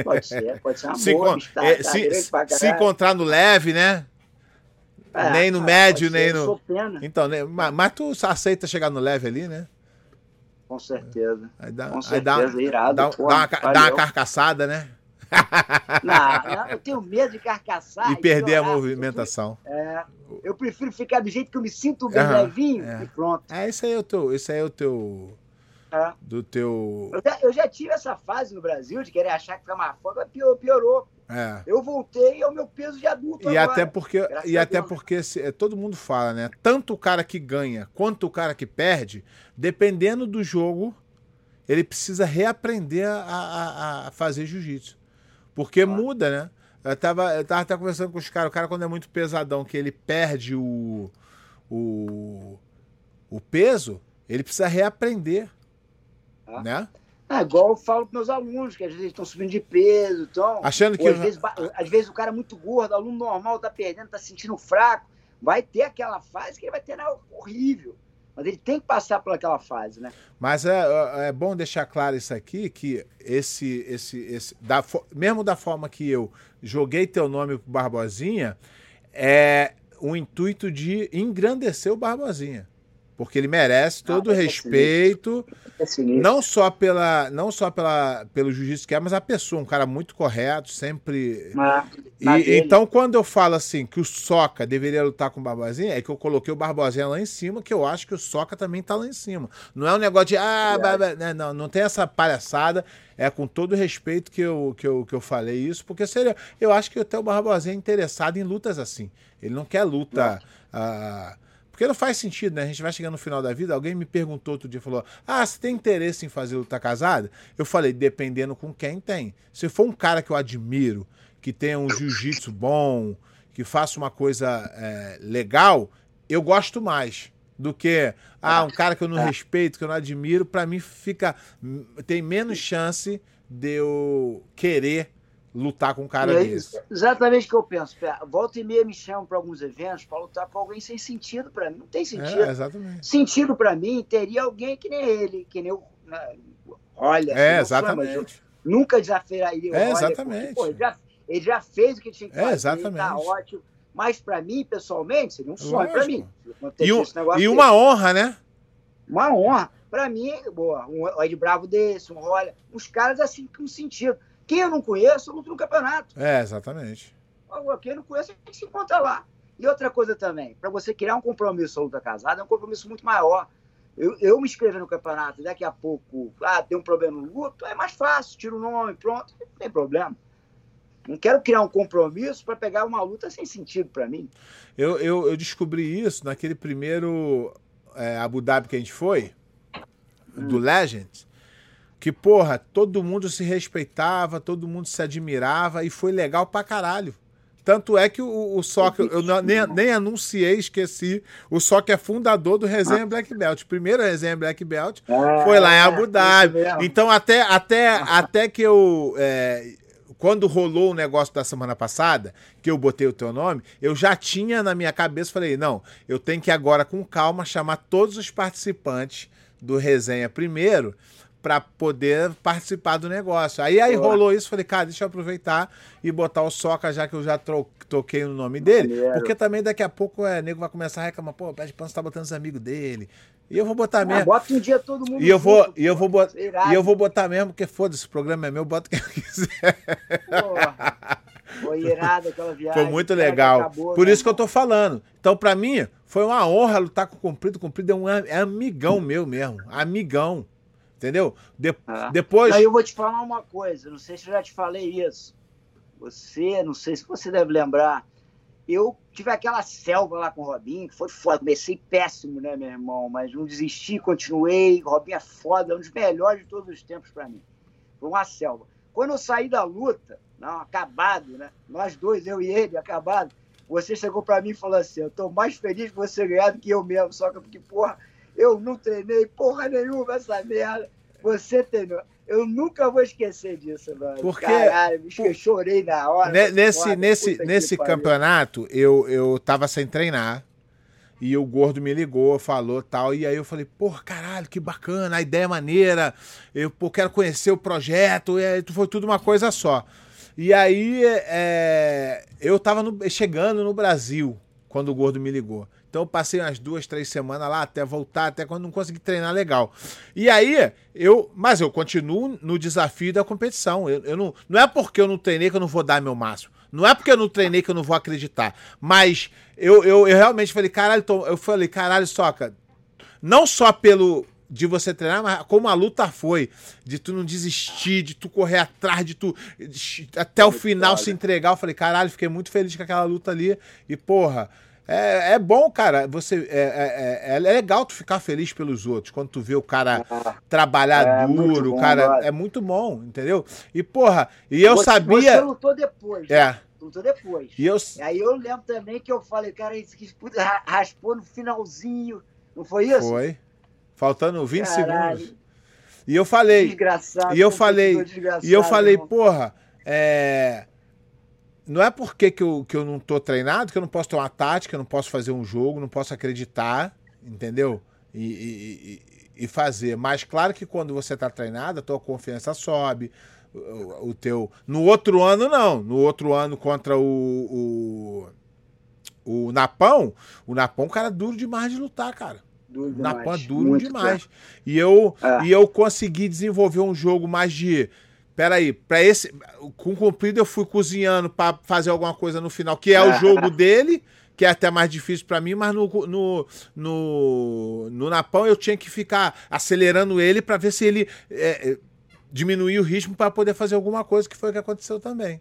Pode ser, pode ser (laughs) uma se, boa, tá, é, se, se, encontrar no leve, né? É, nem no médio, nem no. Então, né, mas, mas, tu aceita chegar no leve ali, né? Com certeza. Aí dá, Com certeza, aí dá, irado. Dá, pô, dá, uma, dá uma carcaçada, né? (laughs) Não, eu tenho medo de carcaçar. E, perder a movimentação. Eu, é, eu prefiro ficar do jeito que eu me sinto bem uhum, levinho é. e pronto. É, isso aí é o teu. Isso aí é o teu é. do teu. Eu já, eu já, tive essa fase no Brasil de querer achar que foi mais forte, mas piorou. É. Eu voltei ao meu peso de adulto. E agora, até porque, e até porque se, é, todo mundo fala, né? Tanto o cara que ganha quanto o cara que perde, dependendo do jogo, ele precisa reaprender a, a, a fazer jiu-jitsu. Porque ah. muda, né? Eu tava, eu tava até conversando com os caras, o cara quando é muito pesadão, que ele perde o, o, o peso, ele precisa reaprender. Tá? Né? É igual eu falo para meus alunos, que às vezes estão subindo de peso, então. Achando que. Às vezes, às vezes, o cara é muito gordo, aluno normal está perdendo, está se sentindo fraco. Vai ter aquela fase que ele vai ter né, horrível. Mas ele tem que passar por aquela fase, né? Mas é, é, é bom deixar claro isso aqui, que esse, esse, esse da, mesmo da forma que eu joguei teu nome pro Barbosinha, é o intuito de engrandecer o Barbosinha porque ele merece todo o respeito, é não só pela, não só pela, pelo jiu-jitsu que é, mas a pessoa, um cara muito correto, sempre. Ah, e, então, quando eu falo assim que o Soca deveria lutar com o Barbosinha, é que eu coloquei o Barbosinha lá em cima, que eu acho que o Soca também tá lá em cima. Não é um negócio de ah, né, não, não tem essa palhaçada. É com todo o respeito que eu, que eu, que eu falei isso, porque seria, eu acho que até o Barbosinha é interessado em lutas assim. Ele não quer luta. Ah, porque não faz sentido, né? A gente vai chegando no final da vida. Alguém me perguntou outro dia, falou: Ah, você tem interesse em fazer luta casada? Eu falei, dependendo com quem tem. Se for um cara que eu admiro, que tenha um jiu-jitsu bom, que faça uma coisa é, legal, eu gosto mais do que ah, um cara que eu não respeito, que eu não admiro, para mim fica tem menos chance de eu querer lutar com um cara é desse. Exatamente o que eu penso. Volta e meia me chamam para alguns eventos para lutar com alguém sem sentido para mim. Não tem sentido. É, exatamente. Sentido para mim teria alguém que nem ele, que nem o. Né, olha, é, exatamente. nunca desafiaria o É, exatamente. Porque, pô, ele, já, ele, já, fez o que tinha que fazer. É, exatamente. Tá ótimo. Mas para mim, pessoalmente, seria um sonho para mim. E, um, e uma honra, né? Uma honra. Para mim, boa, um Ed Bravo desse, um olha, uns caras assim com sentido. Quem eu não conheço, eu luto no campeonato. É, exatamente. Quem eu não conheço, a gente se encontra lá. E outra coisa também, para você criar um compromisso luta casada, é um compromisso muito maior. Eu, eu me inscrever no campeonato, daqui a pouco, ah, tem um problema no luto, é mais fácil, tira o nome, pronto, não tem problema. Não quero criar um compromisso para pegar uma luta sem sentido para mim. Eu, eu, eu, descobri isso naquele primeiro é, Abu Dhabi que a gente foi, hum. do Legends, que, porra, todo mundo se respeitava, todo mundo se admirava e foi legal pra caralho. Tanto é que o, o Sock, eu nem, nem anunciei, esqueci. O Sock é fundador do Resenha Black Belt. Primeiro Resenha Black Belt é, foi lá em Abu Dhabi. Então, até, até, até que eu. É, quando rolou o negócio da semana passada, que eu botei o teu nome, eu já tinha na minha cabeça, falei, não, eu tenho que agora com calma chamar todos os participantes do resenha primeiro para poder participar do negócio. Aí aí rolou isso, falei, cara, deixa eu aproveitar e botar o Soca, já que eu já toquei no nome dele, porque também daqui a pouco é, nego vai começar a reclamar, pô, o Pé de Pano tá botando os amigos dele. E eu vou botar ah, mesmo. Bota um dia todo mundo. E eu junto, vou, e eu vou botar, e eu vou botar mesmo, porque foda-se, o programa é meu, bota quem eu quiser. Porra. Foi irado aquela (laughs) viagem. Foi muito legal. Acabou, Por né? isso que eu tô falando. Então, para mim, foi uma honra lutar com o Comprido. O Comprido é um amigão meu mesmo. Amigão. Entendeu? De, é. Depois. Aí eu vou te falar uma coisa, não sei se eu já te falei isso. Você, não sei se você deve lembrar. Eu tive aquela selva lá com o Robinho, que foi foda. Comecei péssimo, né, meu irmão? Mas não desisti, continuei. Robinho é foda, é um dos melhores de todos os tempos para mim. Foi uma selva. Quando eu saí da luta, não, acabado, né? Nós dois, eu e ele, acabado. Você chegou para mim e falou assim: Eu tô mais feliz com você ganhar do que eu mesmo. Só que, porque, porra, eu não treinei porra nenhuma essa merda. Você treinou. Eu nunca vou esquecer disso, mano. Porque, Caralho, eu chorei na hora. Nesse, porra, nesse, nesse campeonato, eu, eu tava sem treinar. E o gordo me ligou, falou tal. E aí eu falei, pô, caralho, que bacana, a ideia é maneira. Eu pô, quero conhecer o projeto. E aí, foi tudo uma coisa só. E aí é, eu tava no, chegando no Brasil quando o gordo me ligou. Então eu passei umas duas, três semanas lá até voltar, até quando não consegui treinar legal. E aí, eu. Mas eu continuo no desafio da competição. Eu, eu não, não é porque eu não treinei que eu não vou dar meu máximo. Não é porque eu não treinei que eu não vou acreditar. Mas eu, eu, eu realmente falei, caralho, eu falei, caralho, Soca. Não só pelo, de você treinar, mas como a luta foi, de tu não desistir, de tu correr atrás, de tu de, até o final se entregar. Eu falei, caralho, fiquei muito feliz com aquela luta ali. E, porra, é, é bom, cara. Você é, é, é, legal tu ficar feliz pelos outros quando tu vê o cara ah, trabalhar é duro, bom, cara. Agora. É muito bom, entendeu? E porra, e eu você, sabia. Você lutou depois. É. Né? Lutou depois. E eu... aí eu lembro também que eu falei, cara, isso que raspou no finalzinho. Não foi isso? Foi. Faltando 20 Caralho. segundos. E eu falei. Desgraçado. E eu falei. E eu falei, porra, é não é porque que eu, que eu não tô treinado que eu não posso ter uma tática, eu não posso fazer um jogo, não posso acreditar, entendeu? E, e, e fazer. Mas claro que quando você tá treinado, a tua confiança sobe. O, o teu. No outro ano, não. No outro ano contra o. O, o Napão, o Napão, cara, duro demais de lutar, cara. Duro demais. Napão é duro Muito demais. E eu, é. e eu consegui desenvolver um jogo mais de Peraí, para esse. Com comprido eu fui cozinhando para fazer alguma coisa no final, que é o jogo (laughs) dele, que é até mais difícil para mim, mas no, no, no, no Napão eu tinha que ficar acelerando ele para ver se ele é, é diminuir o ritmo para poder fazer alguma coisa, que foi o que aconteceu também.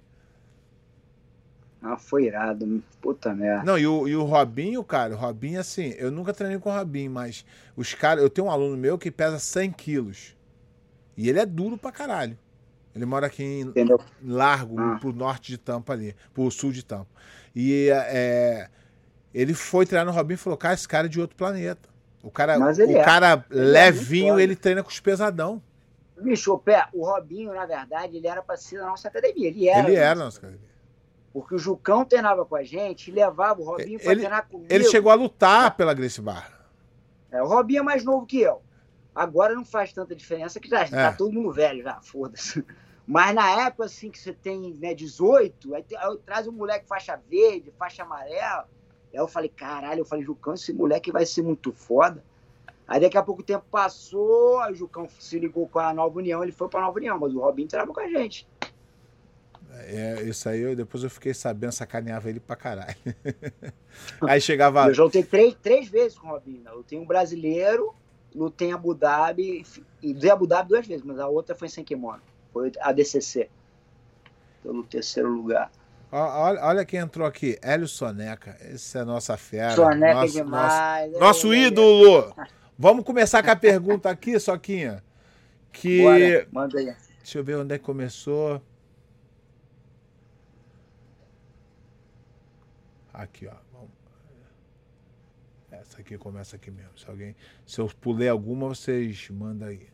Ah, foi irado, puta merda. Não, e o, e o Robinho, cara, o Robinho, assim, eu nunca treinei com o Robinho, mas os caras, eu tenho um aluno meu que pesa 100 quilos. E ele é duro pra caralho. Ele mora aqui em Entendeu? Largo, ah. pro norte de Tampa ali, pro sul de Tampa. E é, ele foi treinar no Robinho e falou: cara, esse cara é de outro planeta. O cara, o é. cara ele é levinho, é ele treina com os pesadão. Bicho, pé, o Robinho, na verdade, ele era para ser da nossa academia. Ele era. Ele era da nossa academia. Porque o Jucão treinava com a gente e levava o Robinho para treinar comigo. Ele chegou a lutar pela Grace Barra. É, o Robinho é mais novo que eu. Agora não faz tanta diferença que já está é. todo mundo velho já, foda-se. Mas na época, assim, que você tem né, 18, aí, aí traz um moleque faixa verde, faixa amarela. Aí eu falei, caralho, eu falei, Jucão, esse moleque vai ser muito foda. Aí daqui a pouco o tempo passou, aí o Jucão se ligou com a Nova União, ele foi pra Nova União, mas o Robinho trava com a gente. É, isso aí, eu, depois eu fiquei sabendo, sacaneava ele pra caralho. (laughs) aí chegava. Eu já lutei três, três vezes com o Robinho. Eu tenho um brasileiro, lutei em Abu Dhabi, e dei Abu Dhabi duas vezes, mas a outra foi sem kimono. Foi a DCC. Pelo terceiro lugar. Olha, olha quem entrou aqui, Hélio Soneca. Esse é nossa fera. Soneca nosso, demais. Nosso, nosso ídolo. (laughs) Vamos começar com a pergunta aqui, Soquinha. Que. Bora, manda aí. Deixa eu ver onde é que começou. Aqui, ó. Essa aqui começa aqui mesmo. Se alguém, se eu pulei alguma, vocês mandam aí.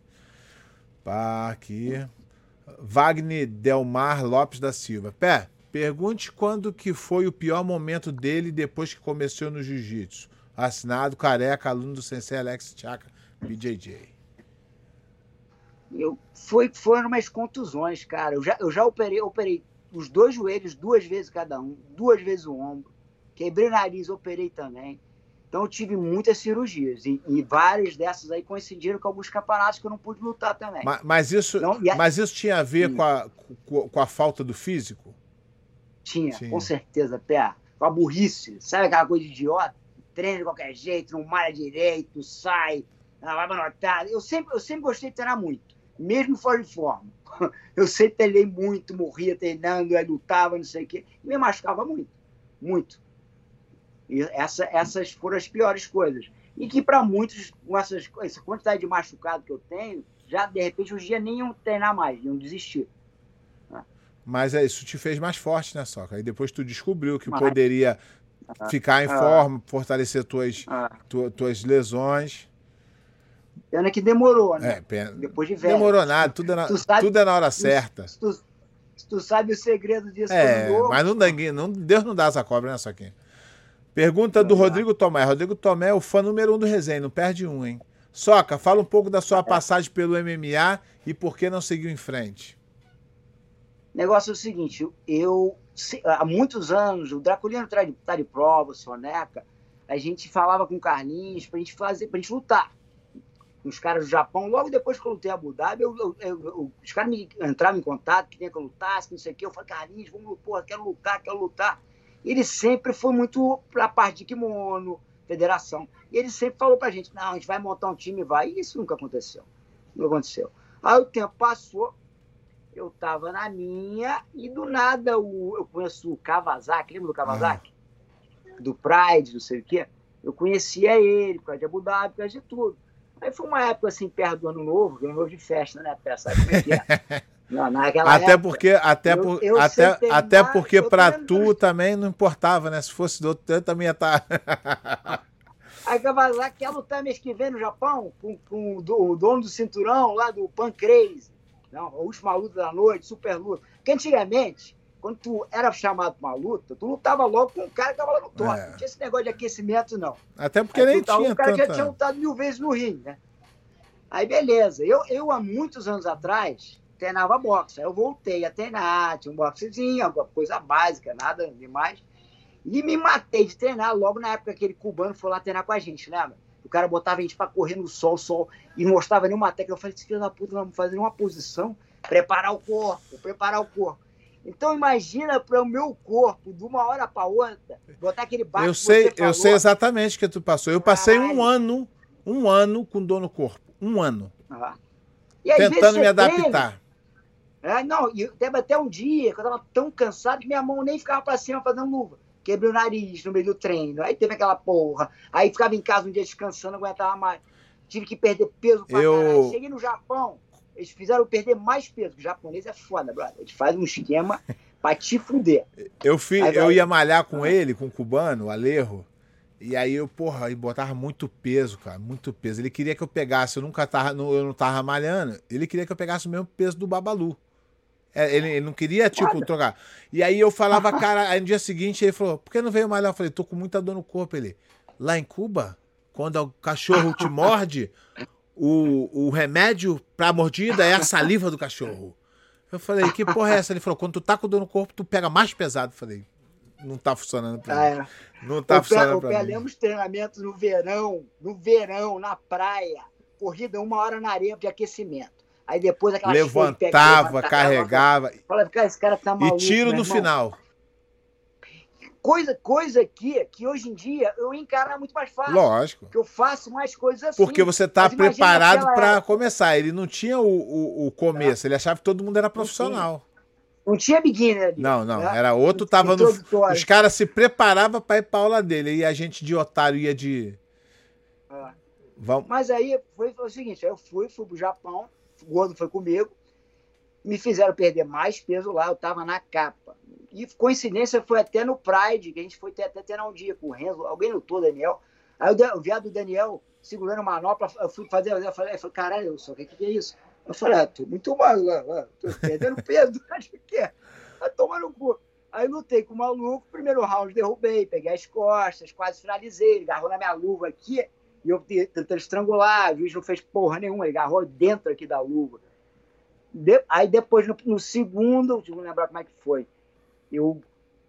Pá, aqui. Wagner Delmar Lopes da Silva. Pé, pergunte quando que foi o pior momento dele depois que começou no jiu-jitsu. Assinado, careca, aluno do sensei Alex Chaka, BJJ. Eu, foi, foram umas contusões, cara. Eu já, eu já operei, operei os dois joelhos duas vezes cada um, duas vezes o ombro. Quebrei o nariz, operei também. Então eu tive muitas cirurgias e, e, várias dessas aí coincidiram com alguns campeonatos que eu não pude lutar também. Mas, mas isso, não, a... mas isso tinha a ver com a, com, a falta do físico? Tinha, tinha, com certeza, pé. Com a burrice, sabe aquela coisa de idiota? Treina de qualquer jeito, não malha direito, sai, vai anotar. Eu sempre, eu sempre gostei de treinar muito, mesmo fora de forma. (laughs) Eu sempre treinei muito, morria treinando, aí lutava, não sei o quê, e me machucava muito, muito. E essa, essas foram as piores coisas. E que para muitos, com essas, essa quantidade de machucado que eu tenho, já de repente hoje dia nem iam treinar mais, iam desistir. Mas é, isso te fez mais forte, né, Soca? Aí depois tu descobriu que Mas... poderia ah, ficar em ah, forma, fortalecer tuas, ah, tu, tuas lesões. Pena que demorou, né? É, pena. Depois de velho. Demorou nada, tudo é na, sabe, tudo é na hora tu, certa. Tu, tu, sabe o segredo disso. É, mas não, não, Deus não dá essa cobra, né, Soquinha? Pergunta do Rodrigo Tomé. Rodrigo Tomé é o fã número um do resenha, não perde um, hein? Soca, fala um pouco da sua passagem pelo MMA e por que não seguiu em frente. O negócio é o seguinte, eu há muitos anos, o Draculino tá de, tá de prova, Soneca, a gente falava com o Carlinhos pra gente fazer, pra gente lutar. Os caras do Japão, logo depois que eu lutei a Abu Dhabi, eu, eu, eu, os caras me entravam em contato, que tinha que eu lutasse, não sei o quê. Eu falei, Carlinhos, vamos, porra, quero lutar, quero lutar ele sempre foi muito para a parte de kimono, federação. E ele sempre falou para a gente: não, a gente vai montar um time, vai. E isso nunca aconteceu. Nunca aconteceu. Aí o tempo passou, eu estava na minha, e do nada o, eu conheço o Kawasaki, lembra do Kawasaki? Ah. Do Pride, não sei o quê. Eu conhecia ele, por causa de Abu Dhabi, por causa de tudo. Aí foi uma época assim, perto do ano novo, ano novo de festa, né? Sabe como é que é? (laughs) Não, naquela até época, porque até eu, por, eu até, até porque para tu também não importava, né? Se fosse do outro, eu também ia estar. Tá... (laughs) Aí Kawasaki quer lutar mês que vem no Japão com, com o, do, o dono do cinturão lá do Pancrase. Não, a última luta da noite, super luta. Porque antigamente, quando tu era chamado para uma luta, tu lutava logo com o cara que tava lá no top. É. Não tinha esse negócio de aquecimento, não. Até porque Aí, nem tinha. O cara tanta... já tinha lutado mil vezes no ringue, né? Aí beleza. Eu, eu, há muitos anos atrás, treinava boxe. Aí eu voltei a treinar, tinha um boxezinho, alguma coisa básica, nada demais. E me matei de treinar logo na época que aquele cubano foi lá treinar com a gente, lembra? O cara botava a gente para correr no sol, sol, e não mostrava nenhuma técnica. Eu falei, esse filho da puta, vamos fazer uma posição, preparar o corpo, preparar o corpo. Então imagina para o meu corpo, de uma hora para outra, botar aquele baixo. Eu sei, eu sei exatamente o que tu passou. Eu passei Caralho. um ano, um ano com dor no corpo, um ano, ah. tentando me adaptar. É, não, e teve até um dia que eu tava tão cansado que minha mão nem ficava pra cima fazendo luva. Quebrei o nariz no meio do treino. Aí teve aquela porra. Aí ficava em casa um dia descansando, não aguentava mais. Tive que perder peso pra eu... caralho. Cheguei no Japão, eles fizeram perder mais peso. O japonês é foda, brother. Eles fazem um esquema pra te fuder. Eu, fui, aí, eu ia malhar com ele, com o cubano, o Alejo. E aí eu, porra, e botava muito peso, cara, muito peso. Ele queria que eu pegasse, eu nunca tava, eu não tava malhando, ele queria que eu pegasse o mesmo peso do Babalu. É, ele, ele, não queria, tipo, Nada. trocar. E aí eu falava, cara, aí no dia seguinte ele falou, por que não veio malhar? Eu falei, tô com muita dor no corpo. Ele, lá em Cuba, quando o cachorro te morde, o, o remédio pra mordida é a saliva do cachorro. Eu falei, que porra é essa? Ele falou, quando tu tá com dor no corpo, tu pega mais pesado. Eu falei, não tá funcionando pra ah, mim. É. Não tá funcionando pra mim. Lemos treinamento no verão, no verão, na praia. Corrida uma hora na areia de aquecimento. Aí depois aquela Levantava, carregava. Falava, cara, esse cara tá maluco. E tiro no irmão. final. Coisa, coisa que, que hoje em dia eu encaro muito mais fácil. Lógico. Que eu faço mais coisas assim. Porque você tá preparado para começar. Ele não tinha o, o, o começo, é. ele achava que todo mundo era profissional. Não tinha beginner ali. Não, não. Né? Era outro, tava no. Os caras se preparavam para ir pra aula dele. E a gente de otário ia de. É. Vamos. Mas aí foi, foi, o seguinte: eu fui, fui pro Japão, o gordo foi comigo, me fizeram perder mais peso lá, eu tava na capa. E coincidência foi até no Pride, que a gente foi até, até ter um dia com o Renzo, alguém lutou, Daniel. Aí o, viado Daniel segurando manopla, eu fui fazer, eu falei, eu falei caralho, só o que, que é isso? Eu falei, ah, tô muito mal, tô perdendo peso, (laughs) acho que é. Vai tomar no cu. Aí lutei com o maluco, primeiro round derrubei, peguei as costas, quase finalizei, ele agarrou na minha luva aqui, e eu tentando estrangular, o juiz não fez porra nenhuma, ele agarrou dentro aqui da luva. De, aí depois, no, no segundo, não lembrar como é que foi, eu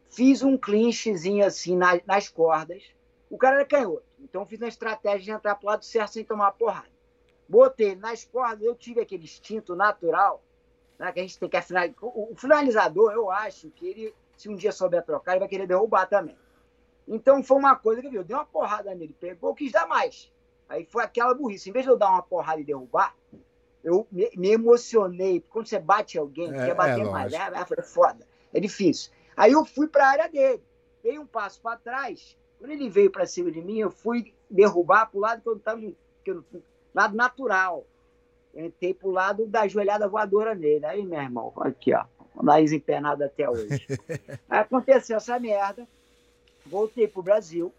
fiz um clinchzinho assim na, nas cordas, o cara era canhoto, então eu fiz uma estratégia de entrar pro lado certo sem tomar uma porrada botei nas cordas, eu tive aquele instinto natural, né, que a gente tem que afinar. O, o finalizador, eu acho que ele, se um dia souber trocar, ele vai querer derrubar também. Então foi uma coisa que eu dei uma porrada nele, pegou, quis dar mais. Aí foi aquela burrice. Em vez de eu dar uma porrada e derrubar, eu me, me emocionei. Quando você bate alguém, é, quer bater é, mais. É, é, foda. É difícil. Aí eu fui para a área dele. Dei um passo para trás. Quando ele veio para cima de mim, eu fui derrubar para o lado que eu estava. Que eu lado natural. Entrei pro lado da joelhada voadora nele. Aí, meu irmão, aqui, ó. O nariz empenado até hoje. (laughs) Aí aconteceu essa merda. Voltei pro Brasil.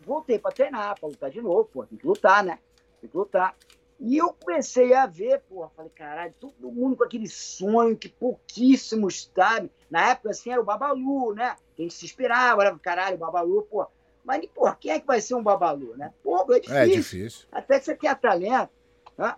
Voltei para treinar, para lutar de novo. Pô, tem que lutar, né? Tem que lutar. E eu comecei a ver, pô, falei, caralho, todo mundo com aquele sonho que pouquíssimos sabem. Na época, assim, era o Babalu, né? Quem se inspirava, era, caralho, o Babalu, pô, mas, pô, quem é que vai ser um babalu, né? Pô, é difícil. É difícil. Até que você quer talento. Né?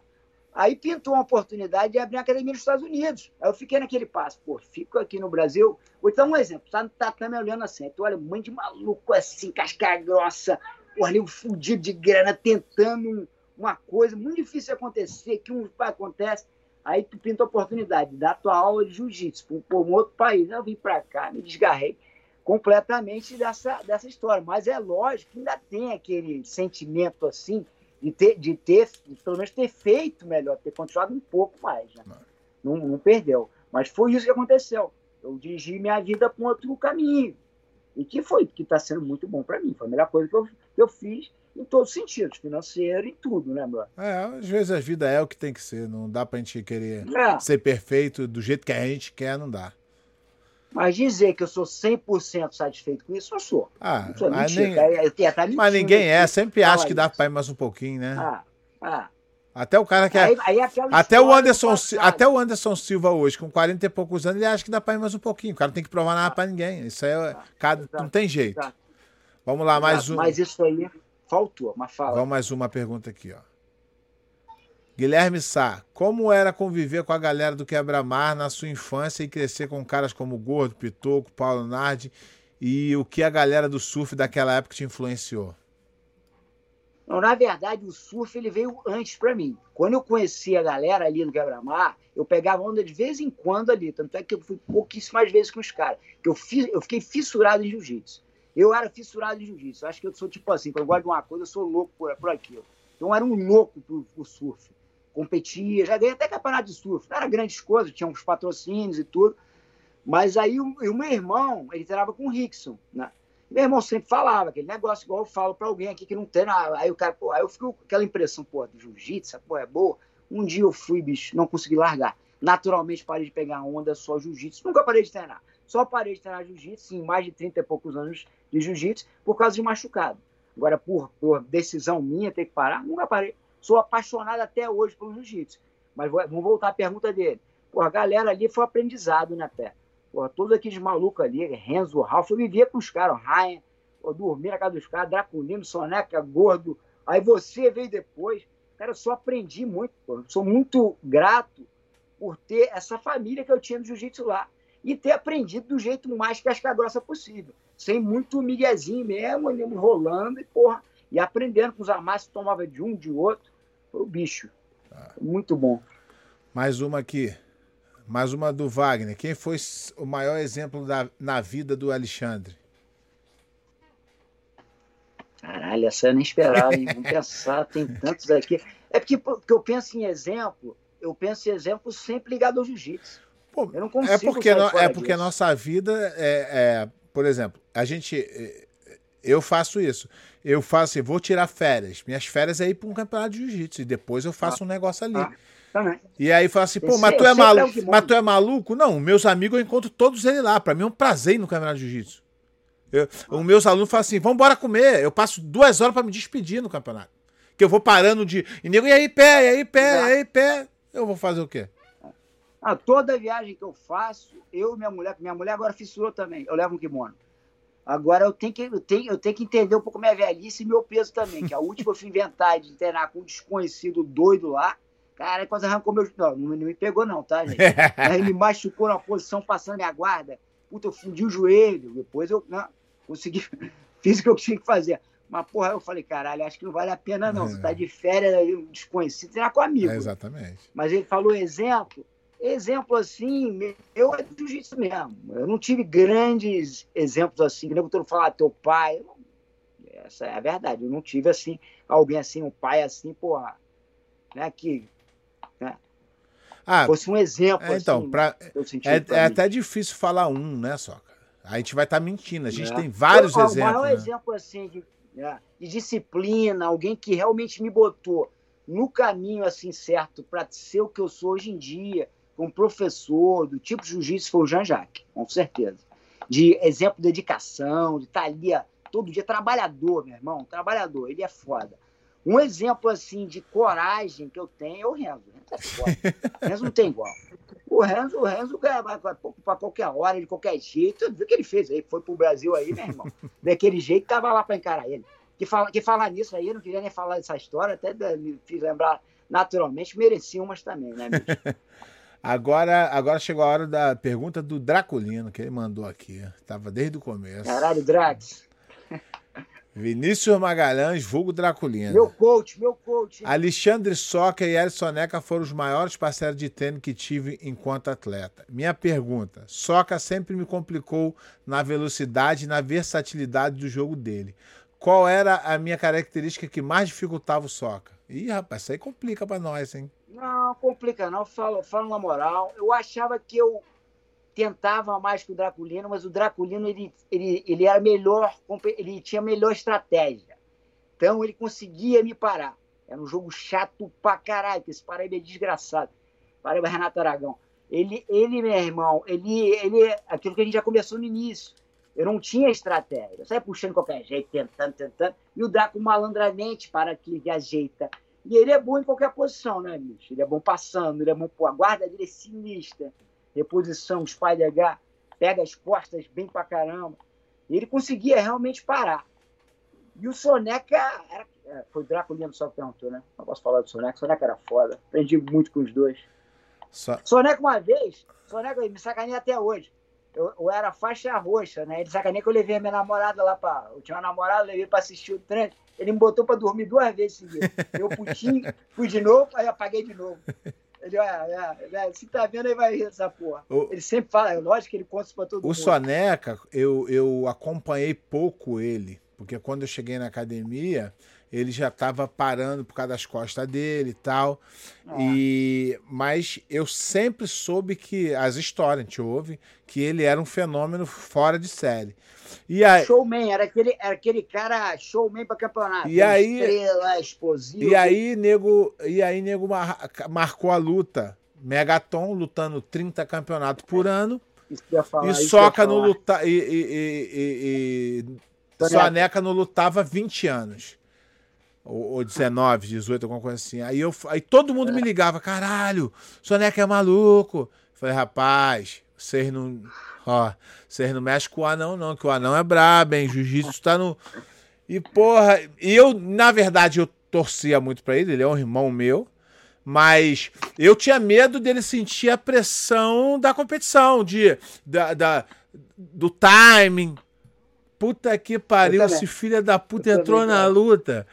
Aí pintou uma oportunidade de abrir uma academia nos Estados Unidos. Aí eu fiquei naquele passo. Pô, fico aqui no Brasil. Vou te dar um exemplo. Tá no tatame olhando assim. Tu olha um monte de maluco assim, casca grossa, ali um fudido de grana, tentando uma coisa muito difícil acontecer, que um acontece. Aí tu pinta a oportunidade de dar tua aula de jiu-jitsu para um outro país. Eu vim para cá, me desgarrei completamente dessa, dessa história. Mas é lógico que ainda tem aquele sentimento assim de ter, de ter de pelo menos ter feito melhor, ter continuado um pouco mais. Né? Não, não perdeu. Mas foi isso que aconteceu. Eu dirigi minha vida para um outro caminho. E que foi, que está sendo muito bom para mim. Foi a melhor coisa que eu, que eu fiz em todos os sentidos, financeiro e tudo, né, meu? É, às vezes a vida é o que tem que ser. Não dá para a gente querer é. ser perfeito do jeito que a gente quer, não dá. Mas dizer que eu sou 100% satisfeito com isso, eu sou. Ah, sou mas, nem... é, é, mas ninguém é, sempre acha que dá para ir mais um pouquinho, né? Ah, ah. Até o cara que é. Aí, aí é até, o Anderson, até o Anderson Silva hoje, com 40 e poucos anos, ele acha que dá para ir mais um pouquinho. O cara não tem que provar nada ah. para ninguém. Isso aí é, cada, não tem jeito. Exato. Vamos lá, mais um. Mas isso aí faltou, mas fala. Vamos mais uma pergunta aqui, ó. Guilherme Sá, como era conviver com a galera do Quebra-Mar na sua infância e crescer com caras como Gordo, Pitoco, Paulo Nardi e o que a galera do surf daquela época te influenciou? Não, na verdade, o surf ele veio antes para mim. Quando eu conheci a galera ali no Quebra-Mar, eu pegava onda de vez em quando ali. Tanto é que eu fui pouquíssimas vezes com os caras. Eu, eu fiquei fissurado em jiu-jitsu. Eu era fissurado em jiu-jitsu. Acho que eu sou tipo assim, quando eu gosto de uma coisa, eu sou louco por, por aquilo. Então eu era um louco pro, pro surf competia, já ganhei até campeonato de surf. Não era grandes coisas, tinha uns patrocínios e tudo. Mas aí o, o meu irmão, ele treinava com o Rickson, né? Meu irmão sempre falava aquele negócio, igual eu falo para alguém aqui que não nada. Aí o cara, pô, aí eu fico com aquela impressão, pô, do jiu-jitsu, pô, é boa. Um dia eu fui, bicho, não consegui largar. Naturalmente parei de pegar onda só jiu-jitsu. Nunca parei de treinar. Só parei de treinar jiu-jitsu em mais de 30 e poucos anos de jiu-jitsu por causa de machucado. Agora, por, por decisão minha ter que parar, nunca parei. Sou apaixonado até hoje pelo jiu-jitsu. Mas vamos voltar à pergunta dele. Pô, a galera ali foi aprendizado, né, Pé? Pô, todos aqueles malucos ali, Renzo, Ralph, eu vivia com os caras, Ryan, eu dormia na casa dos caras, Draculino, Soneca, Gordo. Aí você veio depois. Cara, eu só aprendi muito. Sou muito grato por ter essa família que eu tinha no jiu-jitsu lá. E ter aprendido do jeito mais casca grossa possível. Sem muito miguezinho mesmo, rolando e porra. E aprendendo com os amassos que tomava de um, de outro. O bicho. Ah. Muito bom. Mais uma aqui. Mais uma do Wagner. Quem foi o maior exemplo da, na vida do Alexandre? Caralho, essa eu nem esperava, hein? Vamos pensar, tem tantos aqui. É porque, porque eu penso em exemplo, eu penso em exemplo sempre ligado ao jiu-jitsu. Eu não consigo. É porque, no, é porque a nossa vida é, é, por exemplo, a gente. É, eu faço isso. Eu faço assim, vou tirar férias. Minhas férias é ir para um campeonato de jiu-jitsu. E depois eu faço ah, um negócio ali. Ah, também. E aí fala assim, pô, mas tu é maluco? Mas tu é maluco? Não, meus amigos eu encontro todos eles lá. Para mim é um prazer ir no campeonato de jiu-jitsu. Os meus alunos falam assim: vamos embora comer. Eu passo duas horas para me despedir no campeonato. Que eu vou parando de. E nego, e aí, pé, e aí, pé, e aí, pé. Eu vou fazer o quê? Ah, toda viagem que eu faço, eu e minha mulher, minha mulher agora fissurou também, eu levo um kimono. Agora eu tenho que, eu tenho, eu tenho que entender um pouco minha velhice e meu peso também, que a (laughs) última eu fui inventar de treinar com um desconhecido doido lá. Cara, quase arrancou meu. Não, não me pegou, não, tá, gente? (laughs) Aí me machucou na posição, passando minha guarda. Puta, eu fundi o joelho. Depois eu não, consegui, (laughs) fiz o que eu tinha que fazer. Mas, porra, eu falei, caralho, acho que não vale a pena, não. Você tá de férias aí, desconhecido, treinar com amigo. É exatamente. Mas ele falou exemplo. Exemplo assim, eu é do jiu-jitsu mesmo. Eu não tive grandes exemplos assim, que nem eu falar teu pai. Essa é a verdade. Eu não tive assim, alguém assim, um pai assim, porra, né, que né, ah, fosse um exemplo. É, então, assim, pra, é, pra é até difícil falar um, né, Soca? A gente vai estar tá mentindo. A gente é. tem vários eu, exemplos. O maior né? exemplo assim de, né, de disciplina, alguém que realmente me botou no caminho assim certo para ser o que eu sou hoje em dia, um professor do tipo jiu-jitsu foi o Jean-Jacques, com certeza. De exemplo de dedicação, de estar tá ali todo dia, trabalhador, meu irmão, trabalhador, ele é foda. Um exemplo, assim, de coragem que eu tenho é o Renzo. O Renzo é foda. O Renzo não tem igual. O Renzo, o Renzo para qualquer hora, de qualquer jeito, viu o que ele fez aí, foi pro Brasil aí, meu irmão. Daquele jeito, tava lá para encarar ele. Que, fala, que falar nisso aí, eu não queria nem falar dessa história, até me fiz lembrar naturalmente, merecia umas também, né, bicho? (laughs) Agora, agora chegou a hora da pergunta do Draculino, que ele mandou aqui. Tava desde o começo. Caralho, Drax. Vinícius Magalhães, vulgo Draculino. Meu coach, meu coach. Alexandre Soca e Elson Neca foram os maiores parceiros de treino que tive enquanto atleta. Minha pergunta: Soca sempre me complicou na velocidade e na versatilidade do jogo dele. Qual era a minha característica que mais dificultava o Soca? Ih, rapaz, isso aí complica para nós, hein? Não, complica não, falo, falo na moral. Eu achava que eu tentava mais que o Draculino, mas o Draculino ele, ele, ele era melhor, ele tinha melhor estratégia. Então ele conseguia me parar. Era um jogo chato pra caralho, que esse Paraíba é desgraçado. Paraíba Renato Aragão. Ele, ele, meu irmão, ele, ele, aquilo que a gente já começou no início. Eu não tinha estratégia. Eu saia puxando qualquer jeito, tentando, tentando. E o Draco malandramente para que ele ajeita e ele é bom em qualquer posição, né, bicho? Ele é bom passando, ele é bom. Pô, a guarda dele é sinistra. Reposição, H, pega as costas bem pra caramba. E ele conseguia realmente parar. E o Soneca era, é, foi o Draco Lima só que perguntou, né? Não posso falar do Soneca. Soneca era foda. Aprendi muito com os dois. Soneca uma vez, Soneca me sacaneia até hoje eu, eu, era faixa roxa, né? Ele sacaneia que eu levei a minha namorada lá para. Eu tinha uma namorada, levei para assistir o treino. Ele me botou para dormir duas vezes seguidas. Eu putinho, fui de novo, aí apaguei de novo. Ele, olha, é, é, se tá vendo, aí vai rir essa porra. O, ele sempre fala, é lógico que ele conta isso pra todo o mundo. O Soneca, eu, eu acompanhei pouco ele, porque quando eu cheguei na academia, ele já estava parando por causa das costas dele e tal. Ah. E mas eu sempre soube que as histórias a gente ouve que ele era um fenômeno fora de série. E aí, showman, era aquele, era aquele cara showman para campeonato. E aí, estrela, explosivo. E aí, nego, e aí, nego mar, marcou a luta. Megaton lutando 30 campeonatos por ano. Falar, e Soca não lutava. E, e, e, e Soneca não lutava 20 anos ou, ou 19, 18, alguma coisa assim. Aí, eu, aí todo mundo me ligava, caralho, Soneca é maluco. falei, rapaz, vocês não. Ó, vocês não mexem com o anão, não, que o anão é brabo, hein? Jiu-jitsu tá no. E, porra, eu, na verdade, eu torcia muito pra ele, ele é um irmão meu. Mas eu tinha medo dele sentir a pressão da competição, de, da, da do timing. Puta que pariu, esse filho da puta entrou na luta.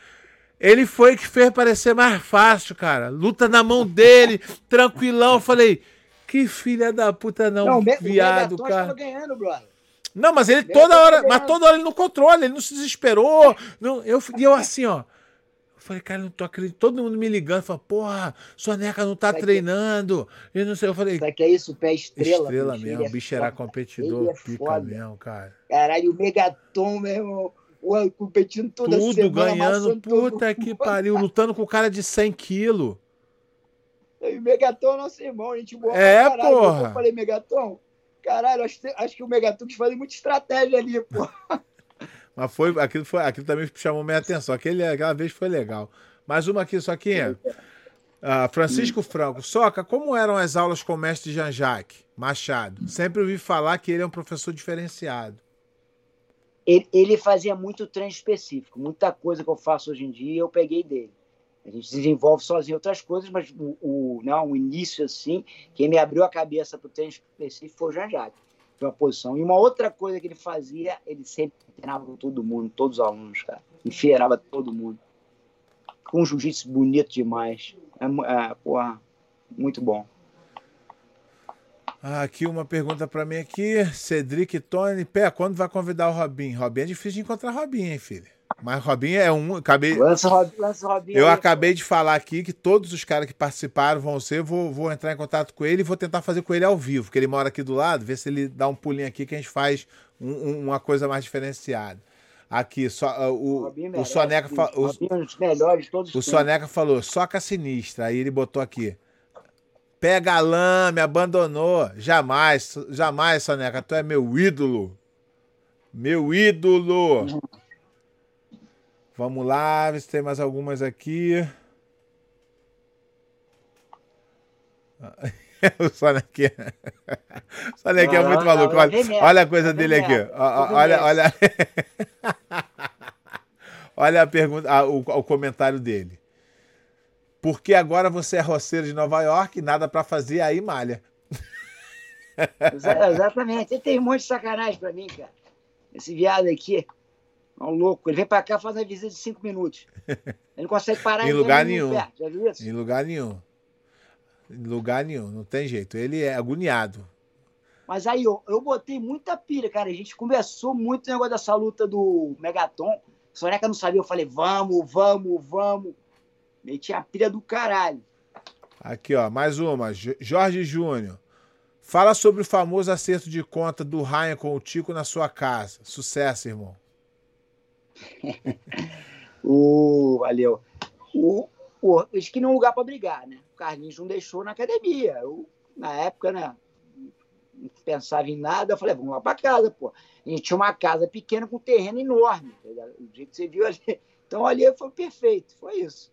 Ele foi que fez parecer mais fácil, cara. Luta na mão dele, tranquilão. Eu falei, que filha da puta não, não viado, o cara. ganhando, brother. Não, mas ele toda hora, mas toda hora ele no controle, ele não se desesperou. Não, eu, e eu assim, ó. Eu falei, cara, não tô acreditando. Todo mundo me ligando, falou, porra, Soneca não tá Sabe treinando. Que... Eu não sei, eu falei. Sabe que é isso? Pé estrela. Estrela mesmo, o bicho era competidor, é pica foda. mesmo, cara. Caralho, o Megaton, meu irmão. Competindo toda Tudo semana, ganhando, puta que pariu, lutando com o cara de 100 quilos. E o Megaton é nosso irmão, a gente boa É, porra. Eu falei, Megaton, Caralho, acho, acho que o Megatux fazia muita estratégia ali, pô. (laughs) Mas foi, aquilo, foi, aquilo também chamou minha atenção. Aquele, aquela vez foi legal. Mais uma aqui, só que uh, Francisco. Franco. Soca, como eram as aulas com o mestre Jean-Jacques Machado? Sempre ouvi falar que ele é um professor diferenciado. Ele, ele fazia muito treino específico. Muita coisa que eu faço hoje em dia eu peguei dele. A gente desenvolve sozinho outras coisas, mas o, o, não, o início, assim, quem me abriu a cabeça para o treino específico foi o Jean Jacques, foi uma posição. E uma outra coisa que ele fazia, ele sempre treinava com todo mundo, todos os alunos, cara. Enfiairava todo mundo. Com um jiu-jitsu bonito demais. É, é, porra, muito bom. Aqui uma pergunta para mim aqui. Cedric Tony, pé, quando vai convidar o Robin? Robin é difícil de encontrar Robin, hein, filho? Mas Robinho é um. Acabei, lança, lança Robinho eu aí, acabei pô. de falar aqui que todos os caras que participaram vão ser. Vou, vou entrar em contato com ele e vou tentar fazer com ele ao vivo, porque ele mora aqui do lado, ver se ele dá um pulinho aqui que a gente faz um, um, uma coisa mais diferenciada. Aqui, só, uh, o, o, o Soneca falou. O, o Soneca falou, soca sinistra. Aí ele botou aqui. Pega lã, me abandonou. Jamais, jamais, Soneca. Tu é meu ídolo. Meu ídolo. Vamos lá, ver se tem mais algumas aqui. (laughs) o Sonic é muito maluco. Olha, olha a coisa dele aqui. Olha, olha. (laughs) olha a pergunta, o, o comentário dele. Porque agora você é roceiro de Nova York, nada para fazer, aí malha. (laughs) Exatamente. Ele tem um monte de sacanagem para mim, cara. Esse viado aqui. É um louco. Ele vem para cá faz uma visita de cinco minutos. Ele não consegue parar em lugar nenhum. Perto. Já viu isso? Em lugar nenhum. Em lugar nenhum. Não tem jeito. Ele é agoniado. Mas aí eu, eu botei muita pilha, cara. A gente conversou muito no negócio dessa luta do Megaton. Soneca não sabia. Eu falei, vamos, vamos, vamos. Meti a pilha do caralho. Aqui, ó, mais uma. Jorge Júnior. Fala sobre o famoso acerto de conta do Ryan com o Tico na sua casa. Sucesso, irmão. (laughs) o, valeu. O, o, eles queriam um lugar para brigar, né? O Carlinhos não deixou na academia. Eu, na época, né? Não pensava em nada. Eu falei, vamos lá para casa, pô. A gente tinha uma casa pequena com um terreno enorme. Tá o jeito que você viu ali. Então ali foi perfeito. Foi isso.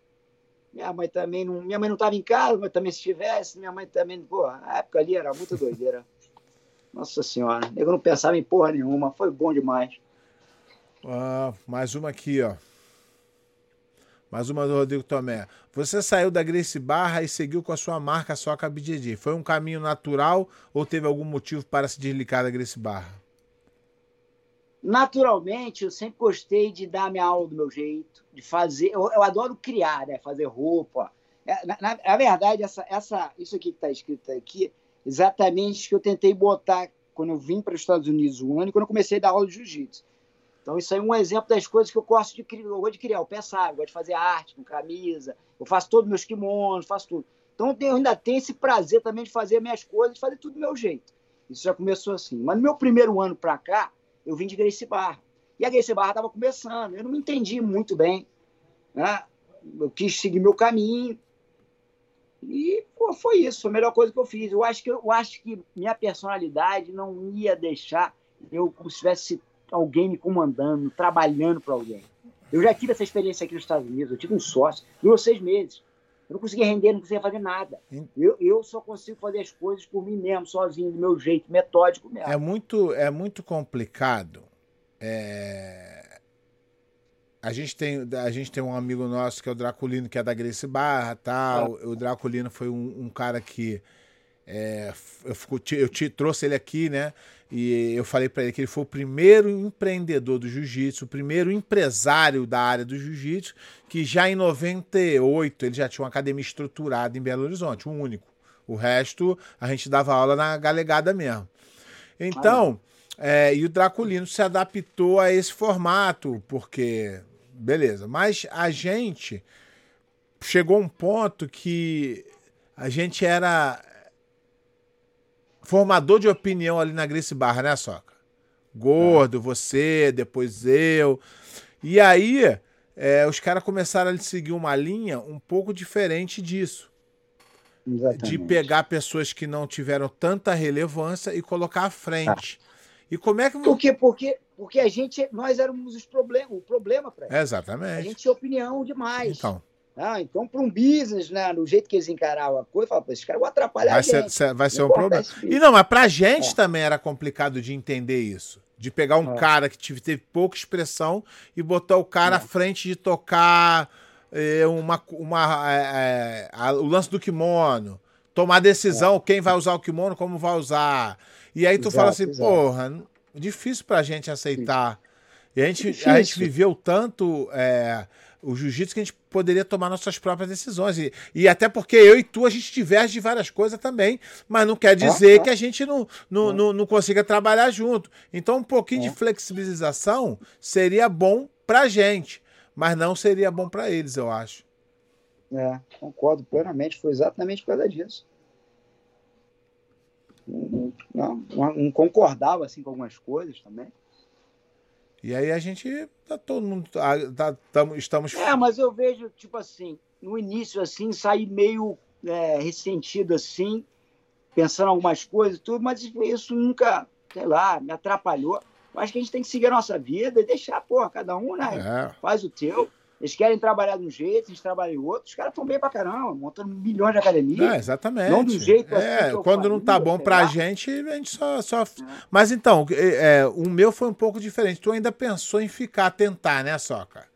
Minha mãe também não. Minha mãe não estava em casa, mas também se estivesse, minha mãe também. Pô, a época ali era muito doideira. (laughs) Nossa Senhora. Eu não pensava em porra nenhuma. Foi bom demais. Ah, mais uma aqui, ó. Mais uma do Rodrigo Tomé. Você saiu da Grace Barra e seguiu com a sua marca Soca BJJ. Foi um caminho natural ou teve algum motivo para se desligar da Grace Barra? Naturalmente, eu sempre gostei de dar minha aula do meu jeito, de fazer. Eu, eu adoro criar, né? Fazer roupa. É, na, na, na, verdade, essa, essa, isso aqui que está escrito aqui, exatamente que eu tentei botar quando eu vim para os Estados Unidos um ano quando eu comecei a dar aula de jiu-jitsu. Então, isso aí é um exemplo das coisas que eu gosto de criar. Eu gosto de criar, eu pensar, eu gosto de fazer arte com camisa, eu faço todos meus kimonos, faço tudo. Então, eu ainda tenho esse prazer também de fazer minhas coisas, de fazer tudo do meu jeito. Isso já começou assim. Mas no meu primeiro ano para cá, eu vim de Gracie Barra. E a Gracie Barra estava começando. Eu não me entendi muito bem. Né? Eu quis seguir meu caminho. E pô, foi isso, foi a melhor coisa que eu fiz. Eu acho que, eu acho que minha personalidade não ia deixar eu, como se tivesse alguém me comandando, trabalhando para alguém. Eu já tive essa experiência aqui nos Estados Unidos, eu tive um sócio, durou seis meses. Eu não conseguia render, não conseguia fazer nada. Eu, eu só consigo fazer as coisas por mim mesmo, sozinho, do meu jeito, metódico mesmo. É muito, é muito complicado. É... A, gente tem, a gente tem um amigo nosso que é o Draculino, que é da Grace Barra, tal. É. O Draculino foi um, um cara que É, eu, eu te trouxe ele aqui, né? E eu falei para ele que ele foi o primeiro empreendedor do jiu-jitsu, o primeiro empresário da área do jiu-jitsu, que já em 98 ele já tinha uma academia estruturada em Belo Horizonte, um único. O resto a gente dava aula na galegada mesmo. Então, é, e o Draculino se adaptou a esse formato, porque. Beleza. Mas a gente chegou um ponto que a gente era formador de opinião ali na Grace Barra, né, Soca? Gordo, é. você, depois eu. E aí, é, os caras começaram a seguir uma linha um pouco diferente disso. Exatamente. De pegar pessoas que não tiveram tanta relevância e colocar à frente. Ah. E como é que. Por quê? Porque, porque a gente, nós éramos os problemas, o problema para. Exatamente. A gente tinha opinião demais. Então. Ah, então, para um business, né, do jeito que eles encaravam a coisa, fala, esses caras vão atrapalhar vai a gente. Ser, vai ser um problema. E não, mas para a gente é. também era complicado de entender isso. De pegar um é. cara que teve pouca expressão e botar o cara é. à frente de tocar é, uma, uma, é, é, o lance do kimono, tomar decisão quem vai usar o kimono, como vai usar. E aí tu exato, fala assim, exato. porra, difícil pra gente aceitar. E a gente, a gente viveu tanto o jiu-jitsu que a gente poderia tomar nossas próprias decisões. E, e até porque eu e tu, a gente diverge de várias coisas também, mas não quer dizer ah, ah. que a gente não, não, não, não, consiga trabalhar junto. Então, um pouquinho de é. flexibilização seria bom pra gente, mas não seria bom para eles, eu acho. É, concordo plenamente, foi exatamente por causa disso. Não, não, não concordava assim com algumas coisas também. E aí a gente tá todo mundo tá, tá, tamo, estamos É, mas eu vejo tipo assim, no início assim, sair meio é, ressentido assim, pensando algumas coisas e tudo, mas isso nunca, sei lá, me atrapalhou. Eu acho que a gente tem que seguir a nossa vida e deixar, pô, cada um, né? É. Faz o teu. Eles querem trabalhar de um jeito, a gente trabalha em outro. Os caras estão bem pra caramba, montando milhões de academias. É, exatamente. Não do jeito é, assim Quando não tá bom pra gente, a gente só. só... É. Mas então, é, o meu foi um pouco diferente. Tu ainda pensou em ficar, tentar, né, Soca?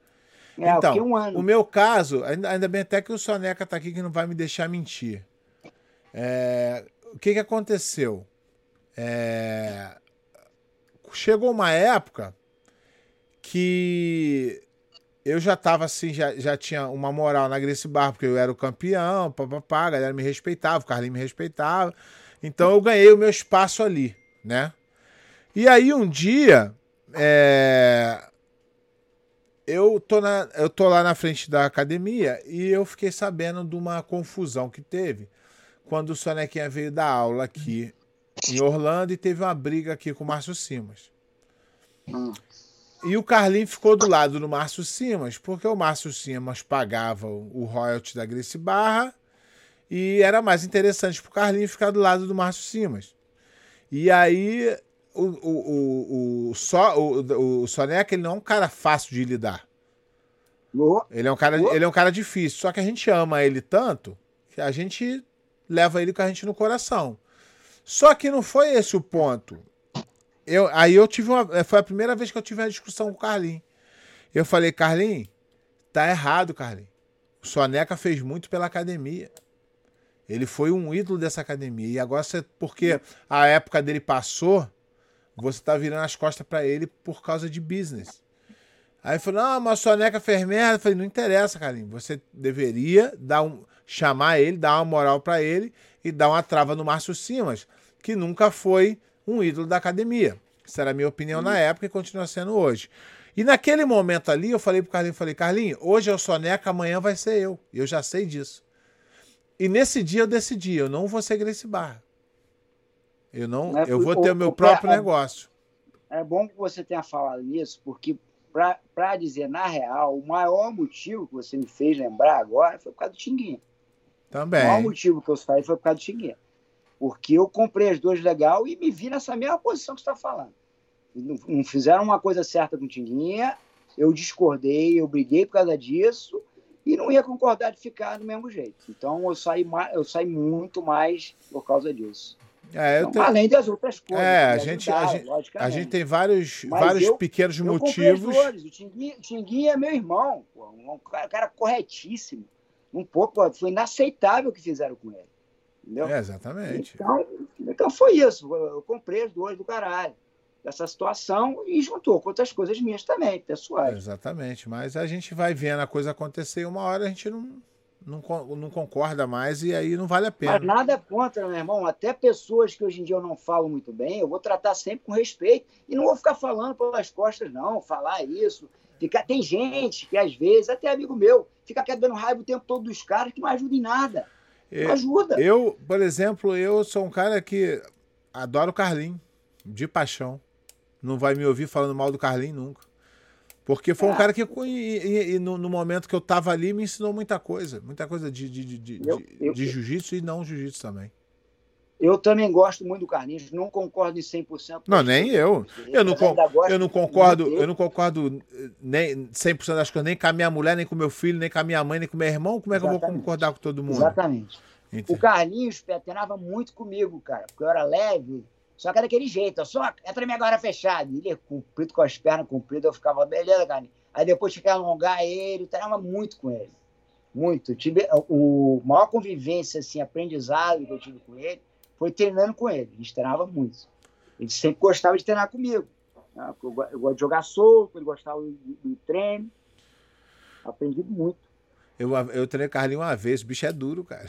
É, então, um ano. o meu caso, ainda, ainda bem até que o Soneca tá aqui que não vai me deixar mentir. É, o que que aconteceu? É, chegou uma época que eu já tava assim, já, já tinha uma moral na Grace Bar, porque eu era o campeão, papapá, a galera me respeitava, o Carlinhos me respeitava. Então eu ganhei o meu espaço ali, né? E aí um dia, é... eu, tô na, eu tô lá na frente da academia e eu fiquei sabendo de uma confusão que teve quando o Sonequinha veio dar aula aqui em Orlando e teve uma briga aqui com o Márcio Simas. E o Carlinho ficou do lado do Márcio Simas, porque o Márcio Simas pagava o royalty da Grace Barra e era mais interessante para o Carlinho ficar do lado do Márcio Simas. E aí o, o, o, o, só, o, o Soneca ele não é um cara fácil de lidar. Ele é, um cara, ele é um cara difícil, só que a gente ama ele tanto que a gente leva ele com a gente no coração. Só que não foi esse o ponto. Eu, aí eu tive uma. É, foi a primeira vez que eu tive uma discussão com o Carlinhos. Eu falei, Carlinhos, tá errado, Carlinhos. O Soneca fez muito pela academia. Ele foi um ídolo dessa academia. E agora, você, porque a época dele passou, você tá virando as costas para ele por causa de business. Aí falou: não, mas o Soneca fez merda. Eu falei, não interessa, Carlinhos. Você deveria dar um, chamar ele, dar uma moral para ele e dar uma trava no Márcio Simas, que nunca foi um ídolo da academia. Essa era a minha opinião na época e continua sendo hoje. E naquele momento ali, eu falei pro Carlinho, falei, Carlinho, hoje é o Soneca, amanhã vai ser eu. Eu já sei disso. E nesse dia eu decidi, eu não vou ser Grace Barra. Eu não, eu vou ter o, meu próprio é, negócio. É bom que você tenha falado nisso, porque para dizer na real, o maior motivo que você me fez lembrar agora foi por causa do Tinguinha. Também. O maior motivo que eu saí foi por causa do Tinguinha. Porque eu comprei as duas legal e me vi nessa mesma posição que você está falando. Não, não, fizeram uma coisa certa com o Tinguinha, eu discordei, eu briguei por causa disso e não ia concordar de ficar do mesmo jeito. Então eu saí, eu saí muito mais por causa disso. É, então, tenho... Além das outras coisas. É, a gente, a, gente, a gente tem vários, vários eu, pequenos eu motivos. O Tinguinha, Tinguinha é meu irmão, pô, um cara corretíssimo. Um pouco, foi inaceitável o que fizeram com ele. Entendeu? É, exatamente. Então, então foi isso. Eu comprei as duas do caralho. Dessa situação e juntou com outras coisas minhas também, pessoais. Exatamente. Mas a gente vai vendo a coisa acontecer e uma hora a gente não, não, não concorda mais e aí não vale a pena. Mas nada contra, meu irmão. Até pessoas que hoje em dia eu não falo muito bem, eu vou tratar sempre com respeito e não vou ficar falando pelas costas, não. Falar isso. Ficar... Tem gente que, às vezes, até amigo meu, fica quieto dando raiva o tempo todo dos caras que não ajuda em nada. Não ajuda. Eu, por exemplo, eu sou um cara que adoro o Carlinho, de paixão. Não vai me ouvir falando mal do Carlinho nunca. Porque foi um cara que, e, e, no, no, momento que eu tava ali, me ensinou muita coisa. Muita coisa de, de, de, de, de jiu-jitsu e não jiu-jitsu também. Eu também gosto muito do Carlinhos, não concordo em 100%. Não, nem eu. Eu não, eu não concordo, eu não concordo nem 100% das coisas, nem com a minha mulher, nem com meu filho, nem com a minha mãe, nem com meu irmão. Como é que Exatamente. eu vou concordar com todo mundo? Exatamente. Entendi. O Carlinhos petenava muito comigo, cara, porque eu era leve, só que era daquele jeito, só entra minha agora fechada. Ele é comprido com as pernas compridas, eu ficava, beleza, Carlinhos. Aí depois tinha que alongar ele, eu treinava muito com ele. Muito. Eu tive o maior convivência, assim, aprendizado que eu tive com ele foi treinando com ele. A gente treinava muito. Ele sempre gostava de treinar comigo. Né? Eu, gosto de jogar solto, ele gostava do, do treino. Aprendi muito. Eu, eu treinei Carlinho uma vez, o bicho é duro, cara.